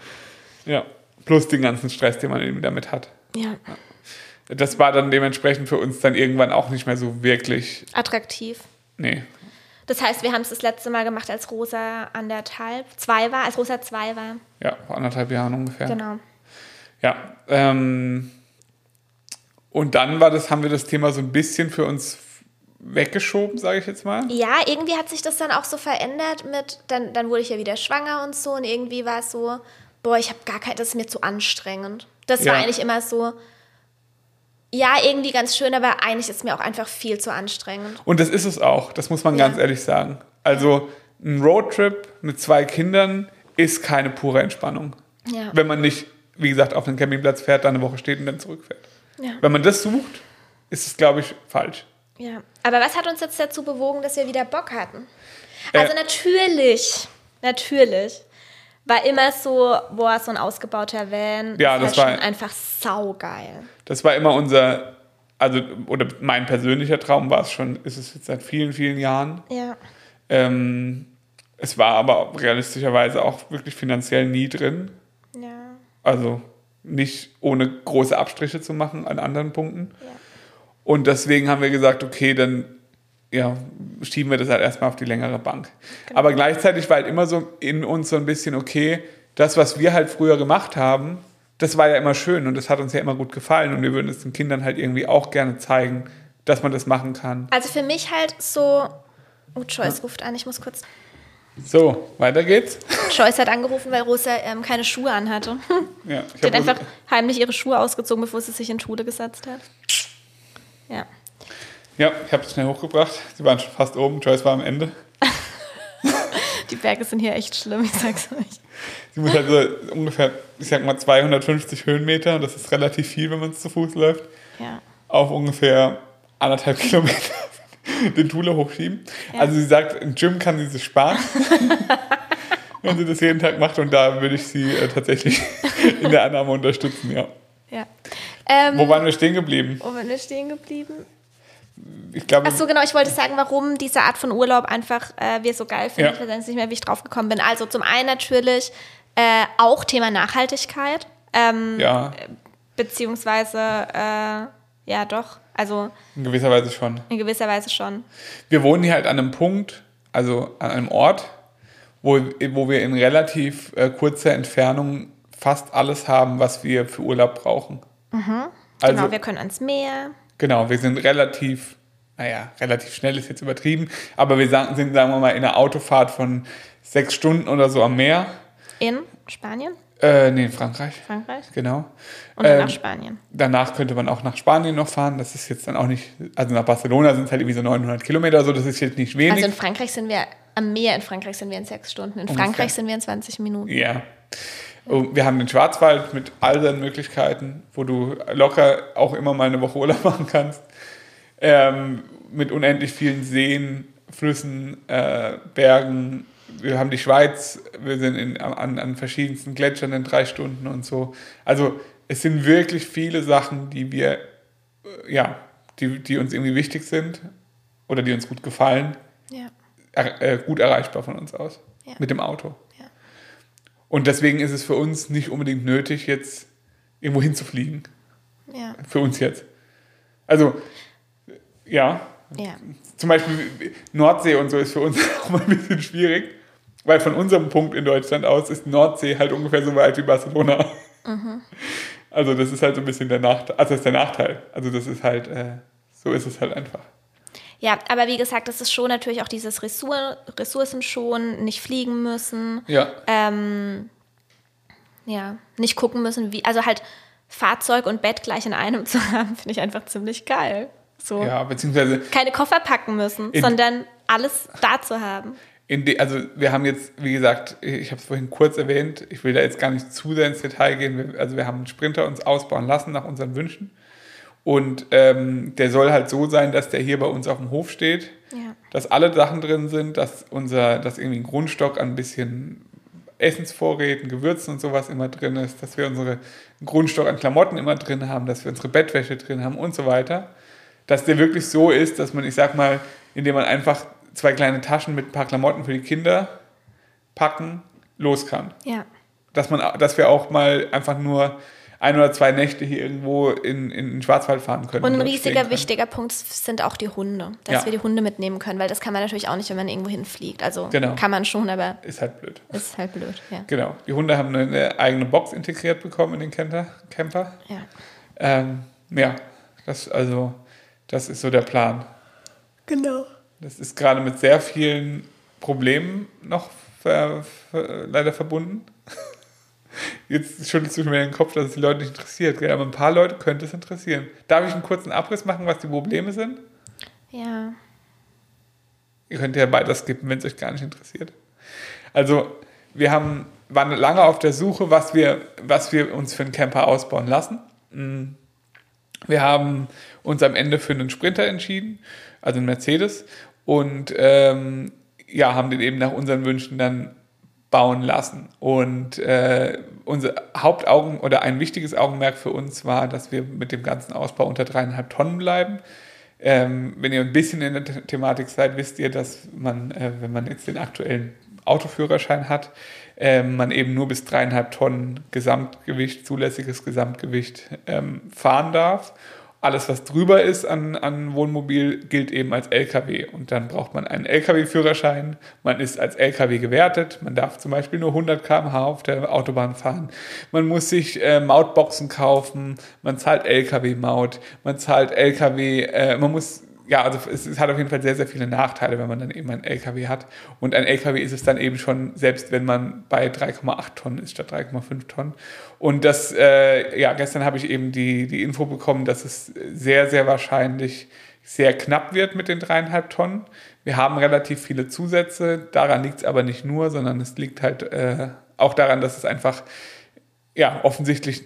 Ja. Plus den ganzen Stress, den man irgendwie damit hat. Ja. Das war dann dementsprechend für uns dann irgendwann auch nicht mehr so wirklich attraktiv. Nee. Das heißt, wir haben es das letzte Mal gemacht, als Rosa anderthalb, zwei war, als Rosa zwei war. Ja, vor anderthalb Jahren ungefähr. Genau. Ja. Ähm, und dann war das, haben wir das Thema so ein bisschen für uns weggeschoben, sage ich jetzt mal. Ja, irgendwie hat sich das dann auch so verändert mit, dann, dann wurde ich ja wieder schwanger und so und irgendwie war es so, boah, ich habe gar kein, das ist mir zu anstrengend. Das ja. war eigentlich immer so, ja, irgendwie ganz schön, aber eigentlich ist mir auch einfach viel zu anstrengend. Und das ist es auch, das muss man ja. ganz ehrlich sagen. Also ein Roadtrip mit zwei Kindern ist keine pure Entspannung. Ja. Wenn man nicht, wie gesagt, auf den Campingplatz fährt, dann eine Woche steht und dann zurückfährt. Ja. Wenn man das sucht, ist es, glaube ich, falsch. Ja, aber was hat uns jetzt dazu bewogen, dass wir wieder Bock hatten? Also äh, natürlich, natürlich war immer so, boah, so ein ausgebauter Van. Ja, das, das war einfach saugeil. Das war immer unser, also, oder mein persönlicher Traum war es schon, ist es jetzt seit vielen, vielen Jahren. Ja. Ähm, es war aber realistischerweise auch wirklich finanziell nie drin. Ja. Also nicht ohne große Abstriche zu machen an anderen Punkten. Ja. Und deswegen haben wir gesagt, okay, dann ja, schieben wir das halt erstmal auf die längere Bank. Genau. Aber gleichzeitig war halt immer so in uns so ein bisschen, okay, das, was wir halt früher gemacht haben, das war ja immer schön und das hat uns ja immer gut gefallen und wir würden es den Kindern halt irgendwie auch gerne zeigen, dass man das machen kann. Also für mich halt so, oh, Joyce ja. ruft an, ich muss kurz. So, weiter geht's. Joyce hat angerufen, weil Rosa ähm, keine Schuhe anhatte. Ja, ich die hat einfach heimlich ihre Schuhe ausgezogen, bevor sie sich in Schule gesetzt hat. Ja. Ja, ich habe es schnell hochgebracht. Sie waren schon fast oben. Joyce war am Ende. [LAUGHS] Die Berge sind hier echt schlimm, ich sag's euch. Sie muss also ungefähr, ich sag mal, 250 Höhenmeter, das ist relativ viel, wenn man zu Fuß läuft, ja. auf ungefähr anderthalb [LAUGHS] Kilometer den Thule hochschieben. Ja. Also sie sagt, im Gym kann sie sich sparen, [LAUGHS] wenn sie das jeden Tag macht und da würde ich sie äh, tatsächlich in der Annahme unterstützen, ja. ja. Ähm, Wo waren wir stehen geblieben? Wo waren wir stehen geblieben? Ich glaube. Ach so, genau, ich wollte sagen, warum diese Art von Urlaub einfach äh, wir so geil finden. Ja. Ich weiß nicht mehr, wie ich drauf gekommen bin. Also zum einen natürlich äh, auch Thema Nachhaltigkeit. Ähm, ja. Beziehungsweise, äh, ja, doch. Also. In gewisser Weise schon. In gewisser Weise schon. Wir wohnen hier halt an einem Punkt, also an einem Ort, wo, wo wir in relativ äh, kurzer Entfernung fast alles haben, was wir für Urlaub brauchen. Mhm. Also, genau, wir können ans Meer. Genau, wir sind relativ, naja, relativ schnell ist jetzt übertrieben, aber wir sind, sagen wir mal, in einer Autofahrt von sechs Stunden oder so am Meer. In Spanien? Äh, nee, in Frankreich. Frankreich? Genau. Und dann ähm, nach Spanien. Danach könnte man auch nach Spanien noch fahren. Das ist jetzt dann auch nicht, also nach Barcelona sind es halt irgendwie so 900 Kilometer, so das ist jetzt nicht wenig. Also in Frankreich sind wir, am Meer in Frankreich sind wir in sechs Stunden. In. Frankreich sind wir in 20 Minuten. Ja. Wir haben den Schwarzwald mit all seinen Möglichkeiten, wo du locker auch immer mal eine Woche Urlaub [LAUGHS] machen kannst. Ähm, mit unendlich vielen Seen, Flüssen, äh, Bergen. Wir haben die Schweiz, wir sind in, an, an verschiedensten Gletschern in drei Stunden und so. Also es sind wirklich viele Sachen, die wir, äh, ja, die, die uns irgendwie wichtig sind oder die uns gut gefallen. Ja. Er, äh, gut erreichbar von uns aus. Ja. Mit dem Auto. Und deswegen ist es für uns nicht unbedingt nötig, jetzt irgendwo hinzufliegen. Ja. Für uns jetzt. Also, ja. ja. Zum Beispiel Nordsee und so ist für uns [LAUGHS] auch mal ein bisschen schwierig, weil von unserem Punkt in Deutschland aus ist Nordsee halt ungefähr so weit wie Barcelona. Mhm. Also, das ist halt so ein bisschen der Nachteil. Also, das ist der Nachteil. Also, das ist halt, äh, so ist es halt einfach. Ja, aber wie gesagt, das ist schon natürlich auch dieses Ressur Ressourcen schon, nicht fliegen müssen. Ja. Ähm, ja, nicht gucken müssen, wie, also halt Fahrzeug und Bett gleich in einem [LAUGHS] zu haben, finde ich einfach ziemlich geil. So. Ja, beziehungsweise. Keine Koffer packen müssen, sondern alles da zu haben. De, also wir haben jetzt, wie gesagt, ich habe es vorhin kurz erwähnt, ich will da jetzt gar nicht zu sehr ins Detail gehen. Also wir haben einen Sprinter uns ausbauen lassen nach unseren Wünschen. Und ähm, der soll halt so sein, dass der hier bei uns auf dem Hof steht, ja. dass alle Sachen drin sind, dass unser, dass irgendwie ein Grundstock an ein bisschen Essensvorräten, Gewürzen und sowas immer drin ist, dass wir unsere Grundstock an Klamotten immer drin haben, dass wir unsere Bettwäsche drin haben und so weiter. Dass der wirklich so ist, dass man, ich sag mal, indem man einfach zwei kleine Taschen mit ein paar Klamotten für die Kinder packen, los kann. Ja. Dass, man, dass wir auch mal einfach nur ein oder zwei Nächte hier irgendwo in, in den Schwarzwald fahren können. Und ein riesiger, wichtiger Punkt sind auch die Hunde, dass ja. wir die Hunde mitnehmen können, weil das kann man natürlich auch nicht, wenn man irgendwo hinfliegt. Also genau. kann man schon, aber. Ist halt blöd. Ist halt blöd, ja. Genau. Die Hunde haben eine eigene Box integriert bekommen in den Camper. Camper. Ja. Ähm, ja, das, also, das ist so der Plan. Genau. Das ist gerade mit sehr vielen Problemen noch ver, ver, leider verbunden. [LAUGHS] Jetzt schüttelst du mir den Kopf, dass es die Leute nicht interessiert. Aber ein paar Leute könnte es interessieren. Darf ich einen kurzen Abriss machen, was die Probleme sind? Ja. Ihr könnt ja weiter skippen, wenn es euch gar nicht interessiert. Also, wir haben, waren lange auf der Suche, was wir, was wir uns für einen Camper ausbauen lassen. Mm. Wir haben uns am Ende für einen Sprinter entschieden, also einen Mercedes, und ähm, ja, haben den eben nach unseren Wünschen dann bauen lassen. Und äh, unser Hauptaugen oder ein wichtiges Augenmerk für uns war, dass wir mit dem ganzen Ausbau unter dreieinhalb Tonnen bleiben. Ähm, wenn ihr ein bisschen in der Thematik seid, wisst ihr, dass man, äh, wenn man jetzt den aktuellen Autoführerschein hat, äh, man eben nur bis dreieinhalb Tonnen Gesamtgewicht, zulässiges Gesamtgewicht ähm, fahren darf alles, was drüber ist an, an Wohnmobil, gilt eben als LKW. Und dann braucht man einen LKW-Führerschein. Man ist als LKW gewertet. Man darf zum Beispiel nur 100 km/h auf der Autobahn fahren. Man muss sich äh, Mautboxen kaufen. Man zahlt LKW-Maut. Man zahlt LKW. Äh, man muss ja, also es, es, hat auf jeden Fall sehr, sehr viele Nachteile, wenn man dann eben einen LKW hat. Und ein LKW ist es dann eben schon, selbst wenn man bei 3,8 Tonnen ist statt 3,5 Tonnen. Und das, äh, ja, gestern habe ich eben die, die Info bekommen, dass es sehr, sehr wahrscheinlich sehr knapp wird mit den dreieinhalb Tonnen. Wir haben relativ viele Zusätze. Daran liegt es aber nicht nur, sondern es liegt halt äh, auch daran, dass es einfach ja, offensichtlich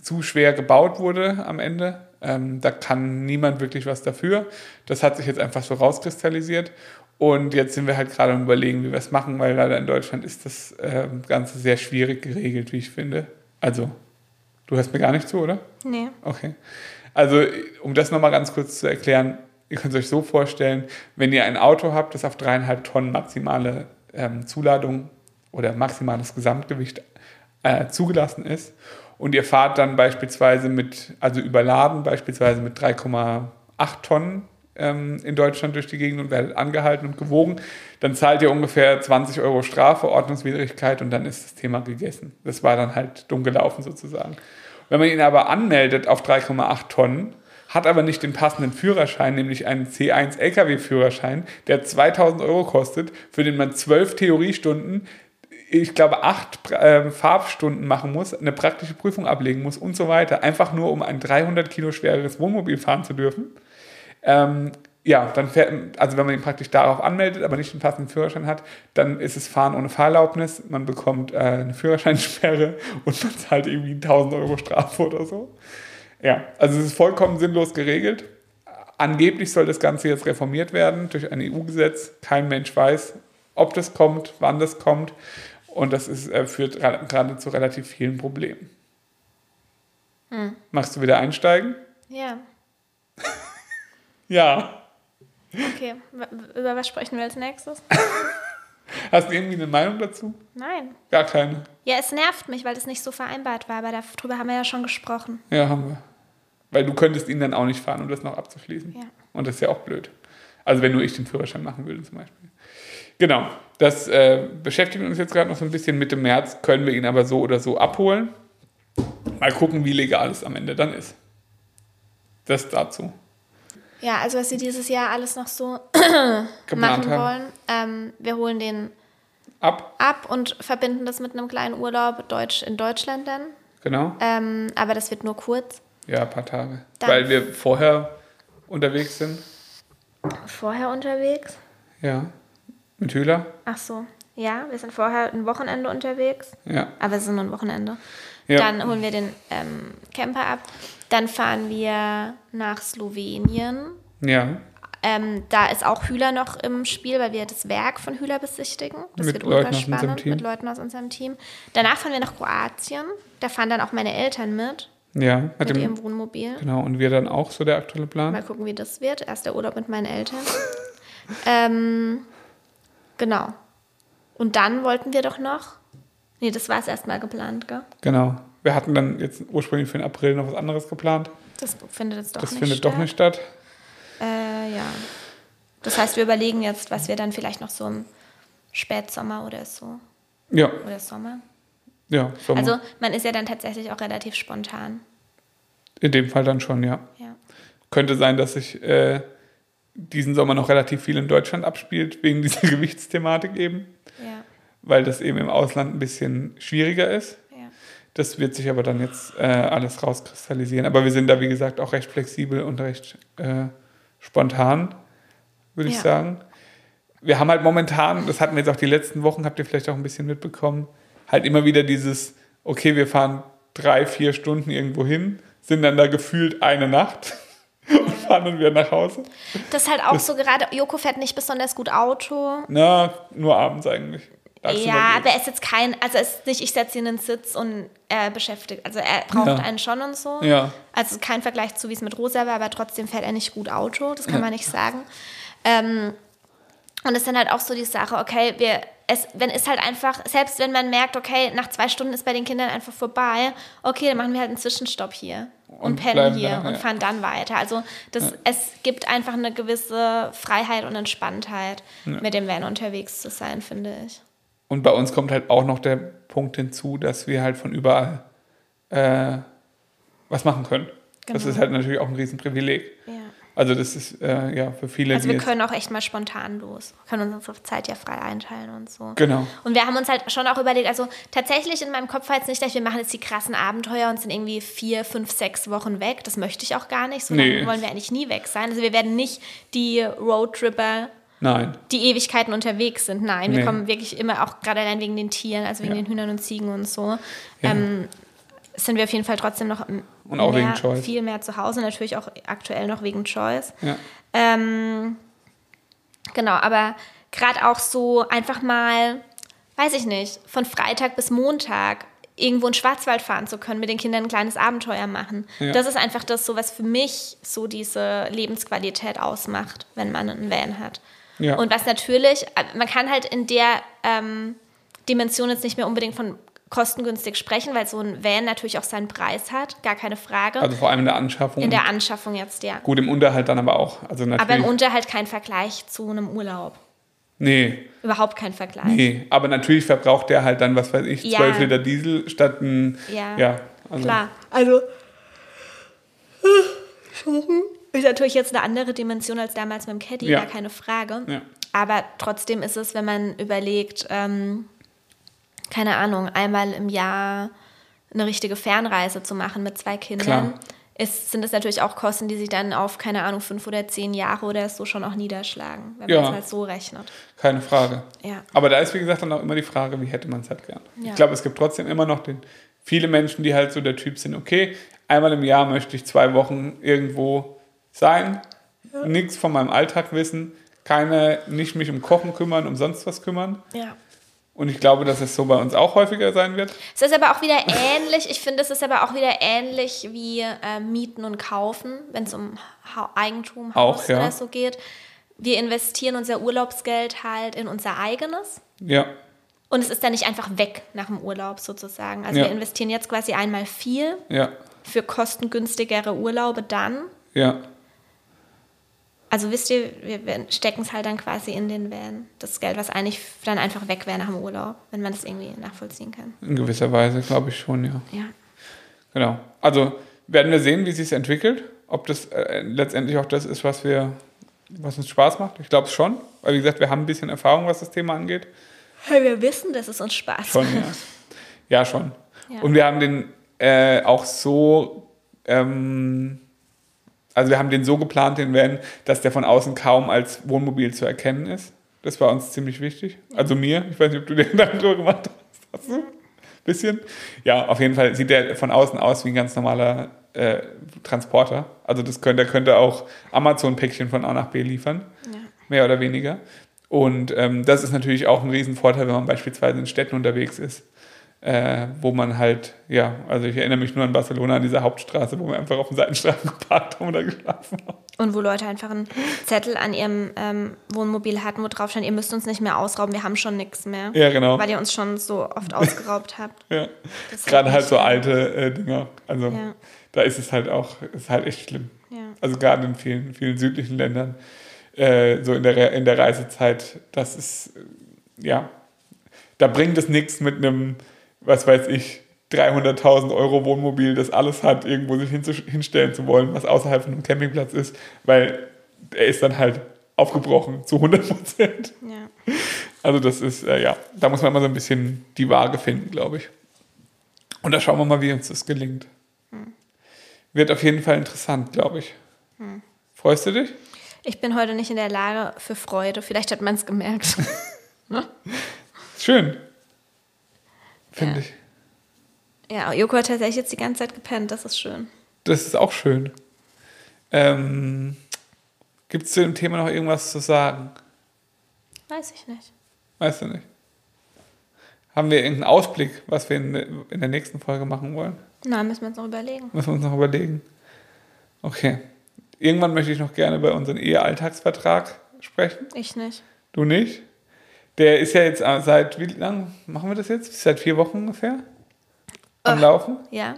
zu schwer gebaut wurde am Ende. Ähm, da kann niemand wirklich was dafür. Das hat sich jetzt einfach so rauskristallisiert. Und jetzt sind wir halt gerade am Überlegen, wie wir es machen, weil leider in Deutschland ist das äh, Ganze sehr schwierig geregelt, wie ich finde. Also, du hörst mir gar nicht zu, oder? Nee. Okay. Also, um das nochmal ganz kurz zu erklären, ihr könnt es euch so vorstellen, wenn ihr ein Auto habt, das auf dreieinhalb Tonnen maximale ähm, Zuladung oder maximales Gesamtgewicht äh, zugelassen ist und ihr fahrt dann beispielsweise mit, also überladen, beispielsweise mit 3,8 Tonnen ähm, in Deutschland durch die Gegend und werdet angehalten und gewogen, dann zahlt ihr ungefähr 20 Euro Strafe, Ordnungswidrigkeit und dann ist das Thema gegessen. Das war dann halt dumm gelaufen sozusagen. Wenn man ihn aber anmeldet auf 3,8 Tonnen, hat aber nicht den passenden Führerschein, nämlich einen C1 LKW-Führerschein, der 2000 Euro kostet, für den man zwölf Theoriestunden ich glaube, acht äh, Farbstunden machen muss, eine praktische Prüfung ablegen muss und so weiter, einfach nur um ein 300 Kilo schwereres Wohnmobil fahren zu dürfen. Ähm, ja, dann fährt, also wenn man ihn praktisch darauf anmeldet, aber nicht den passenden Führerschein hat, dann ist es Fahren ohne Fahrerlaubnis, man bekommt äh, eine Führerscheinsperre [LAUGHS] und man zahlt irgendwie 1000 Euro Strafe oder so. Ja, also es ist vollkommen sinnlos geregelt. Angeblich soll das Ganze jetzt reformiert werden durch ein EU-Gesetz. Kein Mensch weiß, ob das kommt, wann das kommt. Und das ist, äh, führt gerade zu relativ vielen Problemen. Hm. Machst du wieder einsteigen? Ja. [LAUGHS] ja. Okay, über was sprechen wir als nächstes? [LAUGHS] Hast du irgendwie eine Meinung dazu? Nein. Gar keine. Ja, es nervt mich, weil es nicht so vereinbart war, aber darüber haben wir ja schon gesprochen. Ja, haben wir. Weil du könntest ihn dann auch nicht fahren, um das noch abzuschließen. Ja. Und das ist ja auch blöd. Also wenn nur ich den Führerschein machen würde zum Beispiel. Genau, das äh, beschäftigt uns jetzt gerade noch so ein bisschen. Mitte März können wir ihn aber so oder so abholen. Mal gucken, wie legal es am Ende dann ist. Das dazu. Ja, also was wir dieses Jahr alles noch so [CLEARS THROAT] machen wollen. Ähm, wir holen den ab. ab und verbinden das mit einem kleinen Urlaub Deutsch in Deutschland dann. Genau. Ähm, aber das wird nur kurz. Ja, ein paar Tage. Dann Weil wir vorher unterwegs sind. Vorher unterwegs? Ja. Mit Hühler? Ach so. Ja, wir sind vorher ein Wochenende unterwegs. Ja. Aber es ist nur ein Wochenende. Ja. Dann holen wir den ähm, Camper ab. Dann fahren wir nach Slowenien. Ja. Ähm, da ist auch Hühler noch im Spiel, weil wir das Werk von Hühler besichtigen. Das mit wird Leuten aus unserem Team. mit Leuten aus unserem Team. Danach fahren wir nach Kroatien. Da fahren dann auch meine Eltern mit. Ja, mit, mit dem, ihrem Wohnmobil. Genau, und wir dann auch so der aktuelle Plan. Mal gucken, wie das wird. Erst der Urlaub mit meinen Eltern. [LAUGHS] ähm, Genau. Und dann wollten wir doch noch. Nee, das war es erstmal geplant, gell? Genau. Wir hatten dann jetzt ursprünglich für den April noch was anderes geplant. Das findet jetzt doch das nicht findet statt. doch nicht statt. Äh, ja. Das heißt, wir überlegen jetzt, was wir dann vielleicht noch so im Spätsommer oder so. Ja. Oder Sommer. Ja, Sommer. Also man ist ja dann tatsächlich auch relativ spontan. In dem Fall dann schon, ja. Ja. Könnte sein, dass ich äh, diesen Sommer noch relativ viel in Deutschland abspielt, wegen dieser [LAUGHS] Gewichtsthematik eben. Ja. Weil das eben im Ausland ein bisschen schwieriger ist. Ja. Das wird sich aber dann jetzt äh, alles rauskristallisieren. Aber wir sind da, wie gesagt, auch recht flexibel und recht äh, spontan, würde ja. ich sagen. Wir haben halt momentan, das hatten wir jetzt auch die letzten Wochen, habt ihr vielleicht auch ein bisschen mitbekommen, halt immer wieder dieses, okay, wir fahren drei, vier Stunden irgendwo hin, sind dann da gefühlt eine Nacht fahren dann wieder nach Hause. Das ist halt auch das, so gerade, Joko fährt nicht besonders gut Auto. Na, nur abends eigentlich. Ja, aber er ist jetzt kein, also er ist nicht, ich setze ihn in den Sitz und er beschäftigt, also er braucht ja. einen schon und so. Ja. Also kein Vergleich zu, wie es mit Rosa war, aber trotzdem fährt er nicht gut Auto, das kann ja. man nicht sagen. Ähm, Und es ist dann halt auch so die Sache, okay, wir, es, wenn es halt einfach, selbst wenn man merkt, okay, nach zwei Stunden ist bei den Kindern einfach vorbei, okay, dann machen wir halt einen Zwischenstopp hier und, und pennen hier da, und ja. fahren dann weiter. Also das, ja. es gibt einfach eine gewisse Freiheit und Entspanntheit, ja. mit dem Van unterwegs zu sein, finde ich. Und bei uns kommt halt auch noch der Punkt hinzu, dass wir halt von überall äh, was machen können. Genau. Das ist halt natürlich auch ein Riesenprivileg. Ja. Also das ist äh, ja für viele. Also wir können auch echt mal spontan los, können uns unsere Zeit ja frei einteilen und so. Genau. Und wir haben uns halt schon auch überlegt, also tatsächlich in meinem Kopf war jetzt nicht, dass wir machen jetzt die krassen Abenteuer und sind irgendwie vier, fünf, sechs Wochen weg. Das möchte ich auch gar nicht. So nee. wollen wir eigentlich nie weg sein. Also wir werden nicht die Roadtripper Nein. die Ewigkeiten unterwegs sind. Nein, wir nee. kommen wirklich immer auch gerade allein wegen den Tieren, also wegen ja. den Hühnern und Ziegen und so. Ja. Ähm, sind wir auf jeden Fall trotzdem noch und auch mehr, wegen Choice. viel mehr zu Hause, natürlich auch aktuell noch wegen Choice. Ja. Ähm, genau, aber gerade auch so einfach mal, weiß ich nicht, von Freitag bis Montag irgendwo in Schwarzwald fahren zu können, mit den Kindern ein kleines Abenteuer machen. Ja. Das ist einfach das, so was für mich so diese Lebensqualität ausmacht, wenn man einen Van hat. Ja. Und was natürlich, man kann halt in der ähm, Dimension jetzt nicht mehr unbedingt von kostengünstig sprechen, weil so ein Van natürlich auch seinen Preis hat, gar keine Frage. Also vor allem in der Anschaffung. In der Anschaffung jetzt, ja. Gut, im Unterhalt dann aber auch. Also natürlich. Aber im Unterhalt kein Vergleich zu einem Urlaub. Nee. Überhaupt kein Vergleich. Nee, aber natürlich verbraucht der halt dann, was weiß ich, 12 ja. Liter Diesel statt ein. Ja. ja also. Klar. Also. Ist natürlich jetzt eine andere Dimension als damals mit dem Caddy, ja. gar keine Frage. Ja. Aber trotzdem ist es, wenn man überlegt, ähm, keine Ahnung, einmal im Jahr eine richtige Fernreise zu machen mit zwei Kindern, ist, sind es natürlich auch Kosten, die sich dann auf, keine Ahnung, fünf oder zehn Jahre oder so schon auch niederschlagen, wenn ja. man es halt so rechnet. Keine Frage. Ja. Aber da ist, wie gesagt, dann auch immer die Frage, wie hätte man es halt gern. Ja. Ich glaube, es gibt trotzdem immer noch den, viele Menschen, die halt so der Typ sind, okay, einmal im Jahr möchte ich zwei Wochen irgendwo sein, nichts von meinem Alltag wissen, keine, nicht mich um Kochen kümmern, um sonst was kümmern. Ja. Und ich glaube, dass es so bei uns auch häufiger sein wird. Es ist aber auch wieder ähnlich, ich finde, es ist aber auch wieder ähnlich wie äh, Mieten und Kaufen, wenn es um ha Eigentum, Haus auch, ja. oder so geht. Wir investieren unser Urlaubsgeld halt in unser eigenes. Ja. Und es ist dann nicht einfach weg nach dem Urlaub sozusagen. Also ja. wir investieren jetzt quasi einmal viel ja. für kostengünstigere Urlaube dann. Ja. Also wisst ihr, wir stecken es halt dann quasi in den Van. Das Geld, was eigentlich dann einfach weg wäre nach dem Urlaub, wenn man das irgendwie nachvollziehen kann. In gewisser Weise, glaube ich schon, ja. Ja. Genau. Also werden wir sehen, wie sich entwickelt. Ob das äh, letztendlich auch das ist, was wir, was uns Spaß macht. Ich glaube es schon. Weil wie gesagt, wir haben ein bisschen Erfahrung, was das Thema angeht. Hey, wir wissen, dass es uns Spaß schon, macht. Ja. ja, schon. Ja. Und wir haben den äh, auch so ähm, also wir haben den so geplant, den Van, dass der von außen kaum als Wohnmobil zu erkennen ist. Das war uns ziemlich wichtig. Also mir, ich weiß nicht, ob du den Gedanken drüber gemacht hast. Hast du? Bisschen? Ja, auf jeden Fall sieht der von außen aus wie ein ganz normaler äh, Transporter. Also das könnte, der könnte auch Amazon-Päckchen von A nach B liefern. Ja. Mehr oder weniger. Und ähm, das ist natürlich auch ein Riesenvorteil, wenn man beispielsweise in Städten unterwegs ist äh, wo man halt, ja, also ich erinnere mich nur an Barcelona, an dieser Hauptstraße, wo wir einfach auf dem Seitenstreifen [LAUGHS] geparkt haben oder geschlafen haben. Und wo Leute einfach einen Zettel an ihrem ähm, Wohnmobil hatten, wo drauf stand, ihr müsst uns nicht mehr ausrauben, wir haben schon nichts mehr. Ja, genau. Weil ihr uns schon so oft ausgeraubt [LAUGHS] habt. ja. Gerade halt so alte äh, Dinger. Also ja. da ist es halt auch, ist halt echt schlimm. Ja. Also gerade in vielen, vielen südlichen Ländern, äh, so in der, in der Reisezeit, das ist, ja, da bringt es nichts mit einem was weiß ich, 300.000 Euro Wohnmobil, das alles hat, irgendwo sich hinstellen zu wollen, was außerhalb von einem Campingplatz ist, weil er ist dann halt aufgebrochen zu 100 Prozent. Ja. Also das ist, äh, ja, da muss man immer so ein bisschen die Waage finden, glaube ich. Und da schauen wir mal, wie uns das gelingt. Hm. Wird auf jeden Fall interessant, glaube ich. Hm. Freust du dich? Ich bin heute nicht in der Lage für Freude. Vielleicht hat man es gemerkt. [LAUGHS] [LAUGHS] Schön finde ja. ich. Ja, Joko hat tatsächlich jetzt die ganze Zeit gepennt, das ist schön. Das ist auch schön. Ähm, Gibt es zu dem Thema noch irgendwas zu sagen? Weiß ich nicht. Weißt du nicht? Haben wir irgendeinen Ausblick, was wir in, in der nächsten Folge machen wollen? Nein, müssen wir uns noch überlegen. Müssen wir uns noch überlegen. Okay. Irgendwann möchte ich noch gerne über unseren Ehealltagsvertrag sprechen. Ich nicht. Du nicht? Der ist ja jetzt äh, seit, wie lang machen wir das jetzt? Seit vier Wochen ungefähr? Am oh, Laufen? Ja.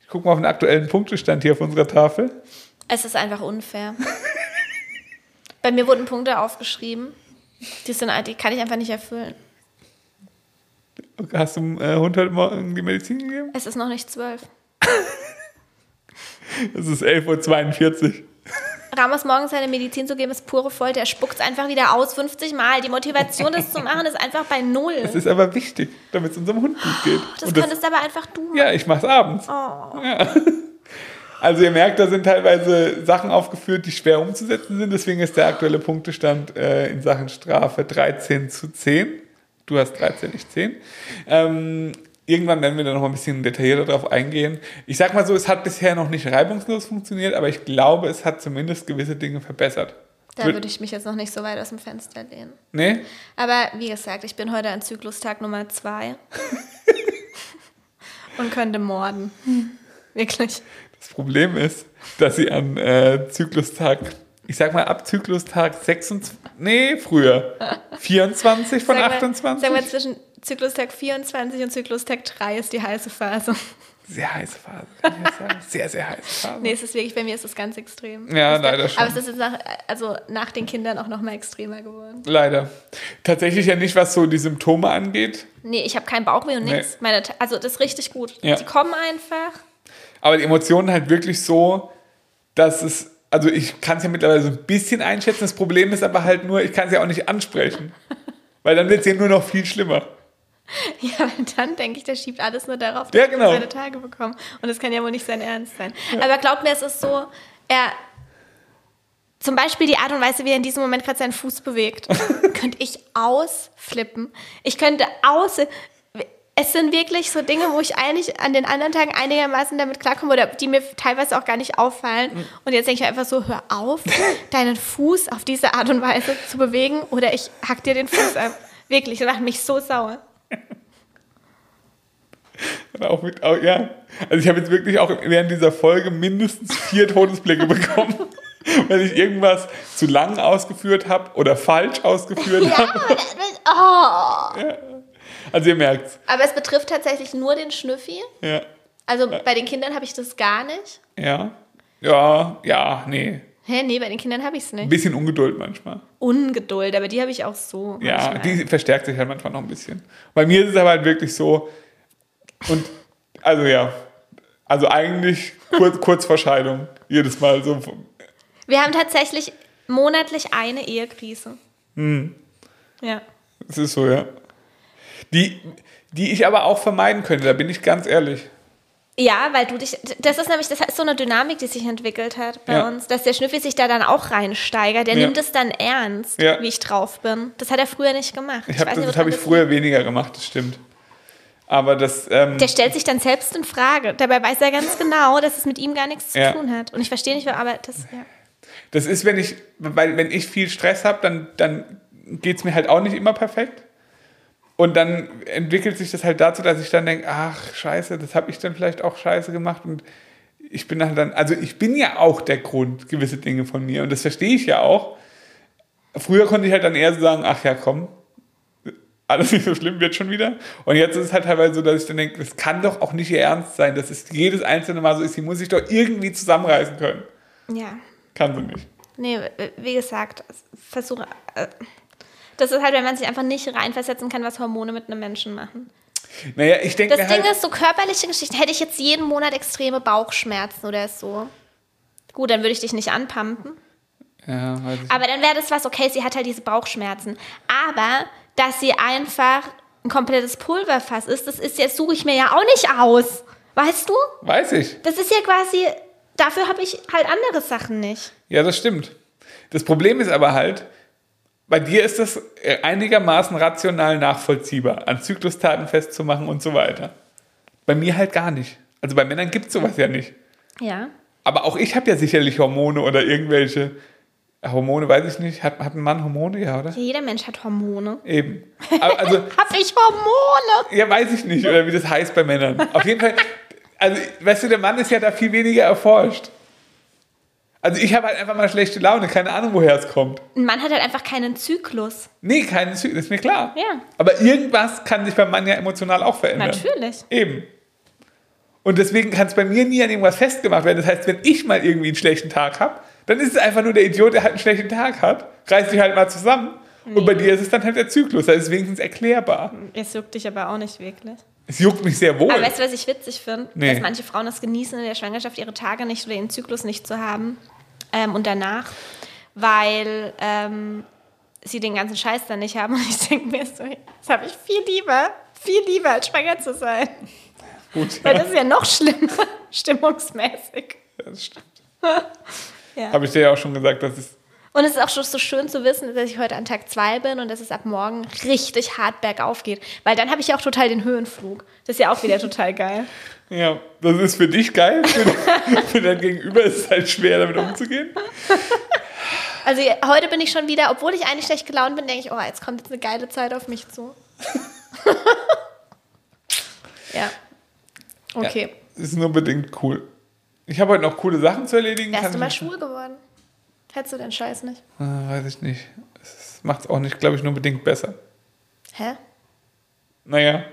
Ich gucke mal auf den aktuellen Punktestand hier auf unserer Tafel. Es ist einfach unfair. [LAUGHS] Bei mir wurden Punkte aufgeschrieben. Die, sind, die kann ich einfach nicht erfüllen. Hast du dem äh, Hund heute Morgen die Medizin gegeben? Es ist noch nicht zwölf. [LAUGHS] es ist 11.42 Uhr. Ramos morgens seine Medizin zu geben, ist pure Folter. Er spuckt es einfach wieder aus, 50 Mal. Die Motivation, das zu machen, ist einfach bei Null. Es ist aber wichtig, damit es unserem Hund gut geht. Das Und könntest das, aber einfach du machen. Ja, ich mach's abends. Oh. Ja. Also ihr merkt, da sind teilweise Sachen aufgeführt, die schwer umzusetzen sind. Deswegen ist der aktuelle Punktestand äh, in Sachen Strafe 13 zu 10. Du hast 13, nicht 10. Ähm, irgendwann werden wir da noch ein bisschen detaillierter drauf eingehen. Ich sag mal so, es hat bisher noch nicht reibungslos funktioniert, aber ich glaube, es hat zumindest gewisse Dinge verbessert. Da würde ich mich jetzt noch nicht so weit aus dem Fenster lehnen. Nee? Aber wie gesagt, ich bin heute an Zyklustag Nummer 2 [LAUGHS] und könnte morden. Wirklich. Das Problem ist, dass sie an äh, Zyklustag ich sag mal ab Zyklustag 26, nee, früher, [LAUGHS] 24 von sag 28. Mal, sag mal, zwischen Zyklustag 24 und Zyklustag 3 ist die heiße Phase. Sehr heiße Phase, kann ich sagen. Sehr, sehr heiße Phase. Nee, es ist wirklich, bei mir ist es ganz extrem. Ja, leider schon. Aber es ist jetzt nach, also nach den Kindern auch noch mal extremer geworden. Leider. Tatsächlich ja nicht, was so die Symptome angeht. Nee, ich habe keinen Bauchweh und nichts. Nee. also das ist richtig gut. Ja. Die kommen einfach. Aber die Emotionen halt wirklich so, dass es also ich kann es ja mittlerweile so ein bisschen einschätzen. Das Problem ist aber halt nur, ich kann es ja auch nicht ansprechen. Weil dann wird es ja nur noch viel schlimmer. [LAUGHS] Ja, dann denke ich, der schiebt alles nur darauf, dass ja, genau. seine Tage bekommen. Und das kann ja wohl nicht sein Ernst sein. Ja. Aber glaubt mir, es ist so, er. Zum Beispiel die Art und Weise, wie er in diesem Moment gerade seinen Fuß bewegt, [LAUGHS] könnte ich ausflippen. Ich könnte aus es sind wirklich so Dinge, wo ich eigentlich an den anderen Tagen einigermaßen damit klarkomme oder die mir teilweise auch gar nicht auffallen. Mhm. Und jetzt denke ich einfach so, hör auf, [LAUGHS] deinen Fuß auf diese Art und Weise zu bewegen oder ich hack dir den Fuß ab. Wirklich, das macht mich so sauer. Auch mit, auch, ja. Also ich habe jetzt wirklich auch während dieser Folge mindestens vier Todesblicke [LAUGHS] bekommen, weil ich irgendwas zu lang ausgeführt habe oder falsch ausgeführt ja, habe. Oh. Ja. Also ihr merkt's. Aber es betrifft tatsächlich nur den Schnüffi. Ja. Also bei den Kindern habe ich das gar nicht. Ja. Ja, ja, nee. Hä, nee, bei den Kindern habe ich es nicht. Ein bisschen Ungeduld manchmal. Ungeduld, aber die habe ich auch so. Ja, manchmal. die verstärkt sich halt manchmal noch ein bisschen. Bei mir ist es aber halt wirklich so. Und also ja, also eigentlich kurz, kurz vor Scheidung. Jedes Mal so. Wir haben tatsächlich monatlich eine Ehekrise. Hm. Ja. Es ist so, ja. Die, die ich aber auch vermeiden könnte, da bin ich ganz ehrlich. Ja, weil du dich, das ist nämlich, das ist so eine Dynamik, die sich entwickelt hat bei ja. uns, dass der Schnüffel sich da dann auch reinsteigert. Der ja. nimmt es dann ernst, ja. wie ich drauf bin. Das hat er früher nicht gemacht. Ich hab, das, das habe ich früher weniger gemacht, das stimmt. Aber das. Ähm, der stellt sich dann selbst in Frage. Dabei weiß er ganz genau, dass es mit ihm gar nichts zu tun hat. Und ich verstehe nicht, aber das. Ja. Das ist, wenn ich, weil wenn ich viel Stress habe, dann, dann geht es mir halt auch nicht immer perfekt. Und dann entwickelt sich das halt dazu, dass ich dann denke, ach scheiße, das habe ich dann vielleicht auch scheiße gemacht. Und ich bin halt dann, also ich bin ja auch der Grund, gewisse Dinge von mir. Und das verstehe ich ja auch. Früher konnte ich halt dann eher so sagen, ach ja, komm, alles nicht so schlimm, wird schon wieder. Und jetzt ist es halt teilweise so, dass ich dann denke, das kann doch auch nicht ihr Ernst sein, dass es jedes einzelne Mal so ist. Sie muss sich doch irgendwie zusammenreißen können. Ja. Kann sie nicht. Nee, wie gesagt, versuche. Äh das ist halt, wenn man sich einfach nicht reinversetzen kann, was Hormone mit einem Menschen machen. Naja, ich denke. Das Ding halt ist, so körperliche Geschichten. Hätte ich jetzt jeden Monat extreme Bauchschmerzen oder so. Gut, dann würde ich dich nicht anpumpen. Ja, weiß ich Aber dann wäre das was, okay, sie hat halt diese Bauchschmerzen. Aber, dass sie einfach ein komplettes Pulverfass ist, das ist jetzt, suche ich mir ja auch nicht aus. Weißt du? Weiß ich. Das ist ja quasi, dafür habe ich halt andere Sachen nicht. Ja, das stimmt. Das Problem ist aber halt, bei dir ist das äh, einigermaßen rational nachvollziehbar, an Zyklustaten festzumachen und so weiter. Bei mir halt gar nicht. Also bei Männern gibt es sowas ja nicht. Ja. Aber auch ich habe ja sicherlich Hormone oder irgendwelche Hormone, weiß ich nicht. Hat, hat ein Mann Hormone, ja, oder? Ja, jeder Mensch hat Hormone. Eben. Also, [LAUGHS] hab ich Hormone? Ja, weiß ich nicht, oder wie das heißt bei Männern. Auf jeden Fall, also, weißt du, der Mann ist ja da viel weniger erforscht. Also ich habe halt einfach mal schlechte Laune, keine Ahnung, woher es kommt. Ein Mann hat halt einfach keinen Zyklus. Nee, keinen Zyklus, ist mir klar. Ja. Aber irgendwas kann sich beim Mann ja emotional auch verändern. Natürlich. Eben. Und deswegen kann es bei mir nie an irgendwas festgemacht werden. Das heißt, wenn ich mal irgendwie einen schlechten Tag habe, dann ist es einfach nur der Idiot, der halt einen schlechten Tag hat, reißt sich halt mal zusammen. Nee. Und bei dir ist es dann halt der Zyklus. Das ist wenigstens erklärbar. Es juckt dich aber auch nicht wirklich. Es juckt mich sehr wohl. Aber weißt du, was ich witzig finde? Nee. Dass manche Frauen das genießen, in der Schwangerschaft ihre Tage nicht oder ihren Zyklus nicht zu haben ähm, und danach, weil ähm, sie den ganzen Scheiß dann nicht haben. [LAUGHS] Und ich denke mir so, das habe ich viel lieber, viel lieber, als schwanger zu sein. Gut, Weil das ist ja noch schlimmer, [LAUGHS] stimmungsmäßig. Das stimmt. [LAUGHS] ja. Habe ich dir ja auch schon gesagt, dass es. Und es ist auch schon so schön zu wissen, dass ich heute an Tag 2 bin und dass es ab morgen richtig hart bergauf geht. Weil dann habe ich ja auch total den Höhenflug. Das ist ja auch wieder total geil. [LAUGHS] Ja, das ist für dich geil. Für, [LAUGHS] für dein Gegenüber ist es halt schwer, damit umzugehen. [LAUGHS] Also heute bin ich schon wieder, obwohl ich eigentlich schlecht gelaunt bin, denke ich, oh, jetzt kommt jetzt eine geile Zeit auf mich zu. ja. Okay. Ja, ist nur bedingt cool. Ich habe heute noch coole Sachen zu erledigen. Wärst du mal schwul geworden? Hättest du den Scheiß nicht? Ah, weiß ich nicht. Das macht es auch nicht, glaube ich, nur bedingt besser. Hä? Naja.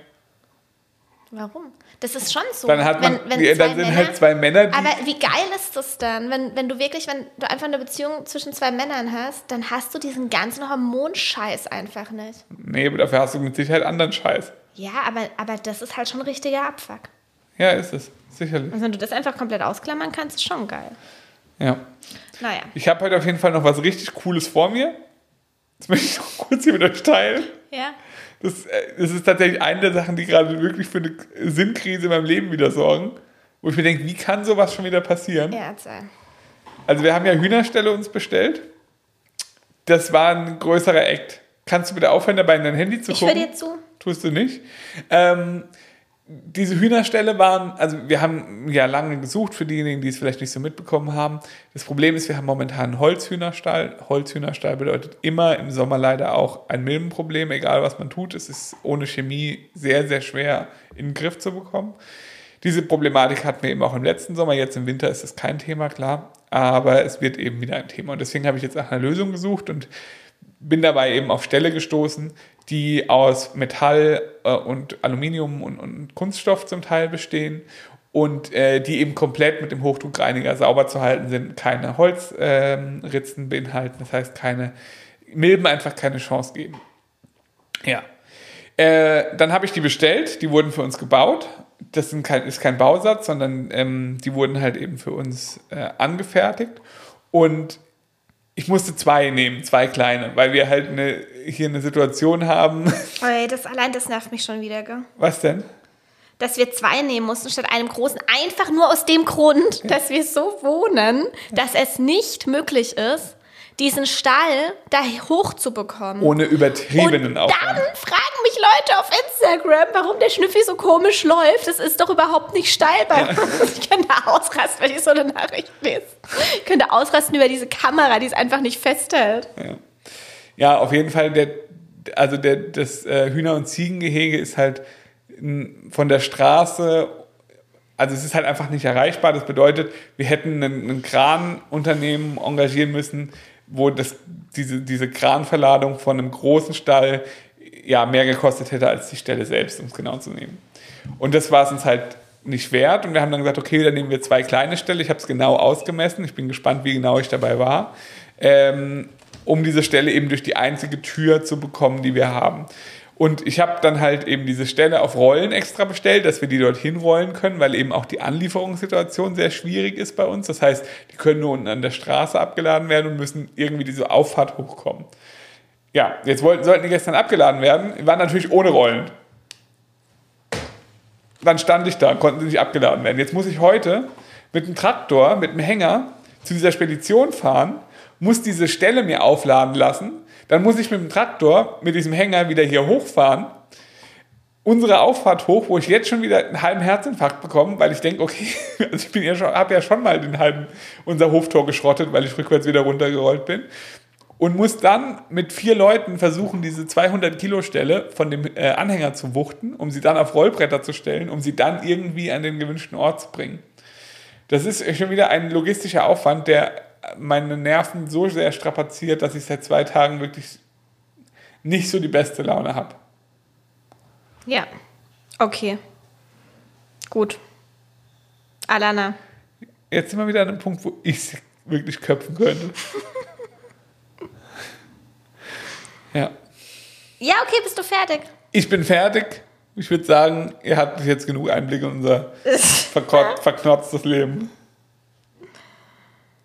Warum? Das ist schon so. Dann, hat man, wenn, wenn dann sind Männer, halt zwei Männer. aber wie geil ist das dann, wenn, wenn du wirklich, wenn du einfach eine Beziehung zwischen zwei Männern hast, dann hast du diesen ganzen Hormonscheiß einfach nicht. Nee, aber dafür hast du mit Sicherheit anderen Scheiß. Ja, aber, aber das ist halt schon ein richtiger Abfuck. Ja, ist es. Sicherlich. Und wenn du das einfach komplett ausklammern kannst, ist schon geil. Ja. Naja. Ich habe heute auf jeden Fall noch was richtig Cooles vor mir. Das möchte ich noch [LAUGHS] kurz hier mit euch teilen. Ja. Das, äh, das ist tatsächlich eine der Sachen, die gerade wirklich für eine Sinnkrise in meinem Leben wieder sorgen. Wo ich mir denke, wie kann sowas schon wieder passieren? Ja, erzähl. Also wir haben ja Hühnerstelle uns bestellt. Das war ein größerer Act. Kannst du bitte aufhören, dabei in dein Handy zu gucken? Ich höre dir zu. Tust du nicht. Ähm, diese Hühnerställe waren, also wir haben ja lange gesucht für diejenigen, die es vielleicht nicht so mitbekommen haben. Das Problem ist, wir haben momentan einen Holzhühnerstall. Holzhühnerstall bedeutet immer im Sommer leider auch ein Milbenproblem, egal was man tut. Es ist ohne Chemie sehr, sehr schwer in den Griff zu bekommen. Diese Problematik hatten wir eben auch im letzten Sommer. Jetzt im Winter ist es kein Thema, klar. Aber es wird eben wieder ein Thema. Und deswegen habe ich jetzt nach einer Lösung gesucht und bin dabei eben auf Ställe gestoßen, die aus Metall äh, und Aluminium und, und, Kunststoff zum Teil bestehen und äh, die eben komplett mit dem Hochdruckreiniger sauber zu halten sind, keine Holzritzen ähm, beinhalten, das heißt keine Milben einfach keine Chance geben. Ja. Äh, dann habe ich die bestellt, die wurden für uns gebaut. Das kein, ist kein Bausatz, sondern ähm, die wurden halt eben für uns äh, angefertigt. Und ich musste zwei nehmen, zwei kleine, weil wir halt eine, hier eine Situation haben. [LAUGHS] Ey, das allein das nervt mich schon wieder, gell? Was denn? Dass wir zwei nehmen mussten statt einem großen, einfach nur aus dem Grund, ja. dass wir so wohnen, dass es nicht möglich ist, diesen Stall da hochzubekommen. Ohne übertriebenen Aufwand. Dann fragen mich Leute auf Instagram, warum der Schnüffi so komisch läuft. Das ist doch überhaupt nicht steil bei uns. Ich könnte ausrasten, wenn ich so eine Nachricht lese. Ich könnte ausrasten über diese Kamera, die es einfach nicht festhält. Ja, ja auf jeden Fall, der, also der, das äh, Hühner- und Ziegengehege ist halt von der Straße also es ist halt einfach nicht erreichbar. Das bedeutet, wir hätten ein, Kranunternehmen engagieren müssen, wo das, diese, diese Kranverladung von einem großen Stall ja mehr gekostet hätte als die Stelle selbst, um es genau zu nehmen. Und das war es uns halt nicht wert. Und wir haben dann gesagt, okay, dann nehmen wir zwei kleine Ställe. Ich habe es genau ausgemessen. Ich bin gespannt, wie genau ich dabei war. Ähm, um diese Stelle eben durch die einzige Tür zu bekommen, die wir haben. Und ich habe dann halt eben diese Stelle auf Rollen extra bestellt, dass wir die dorthin rollen können, weil eben auch die Anlieferungssituation sehr schwierig ist bei uns. Das heißt, die können nur unten an der Straße abgeladen werden und müssen irgendwie diese Auffahrt hochkommen. Ja, jetzt wollten, sollten die gestern abgeladen werden, waren natürlich ohne Rollen. Dann stand ich da, konnten sie nicht abgeladen werden. Jetzt muss ich heute mit dem Traktor, mit dem Hänger zu dieser Spedition fahren, muss diese Stelle mir aufladen lassen dann muss ich mit dem Traktor, mit diesem Hänger wieder hier hochfahren. Unsere Auffahrt hoch, wo ich jetzt schon wieder einen halben Herzinfarkt bekomme, weil ich denke, okay, [LAUGHS] also ich ja habe ja schon mal den halben unser Hoftor geschrottet, weil ich rückwärts wieder runtergerollt bin und muss dann mit vier Leuten versuchen, diese 200 Kilo Stelle von dem äh, Anhänger zu wuchten, um sie dann auf Rollbretter zu stellen, um sie dann irgendwie an den gewünschten Ort zu bringen. Das ist schon wieder ein logistischer Aufwand, der meine Nerven so sehr strapaziert, dass ich seit zwei Tagen wirklich nicht so die beste Laune habe. Ja, okay. Gut. Alana. Jetzt sind wir wieder an einem Punkt, wo ich sie wirklich köpfen könnte. [LAUGHS] ja. Ja, okay, bist du fertig? Ich bin fertig. Ich würde sagen, ihr habt jetzt genug Einblick in unser [LAUGHS] verknotztes Leben.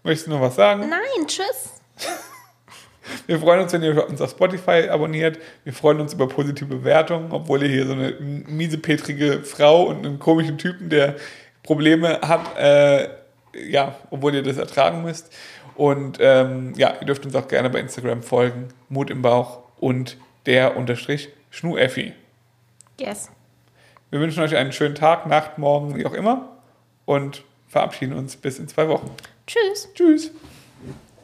Möchtest du noch was sagen? Nein, tschüss. [LAUGHS] Wir freuen uns, wenn ihr uns auf Spotify abonniert. Wir freuen uns über positive Bewertungen, obwohl ihr hier so eine miesepetrige Frau und einen komischen Typen, der Probleme hat, äh, ja, obwohl ihr das ertragen müsst. Und ähm, ja, ihr dürft uns auch gerne bei Instagram folgen. Mut im Bauch und der unterstrich Schnueffi. Yes. Wir wünschen euch einen schönen Tag, Nacht, Morgen, wie auch immer. Und verabschieden uns bis in zwei Wochen. Tschüss. Tschüss.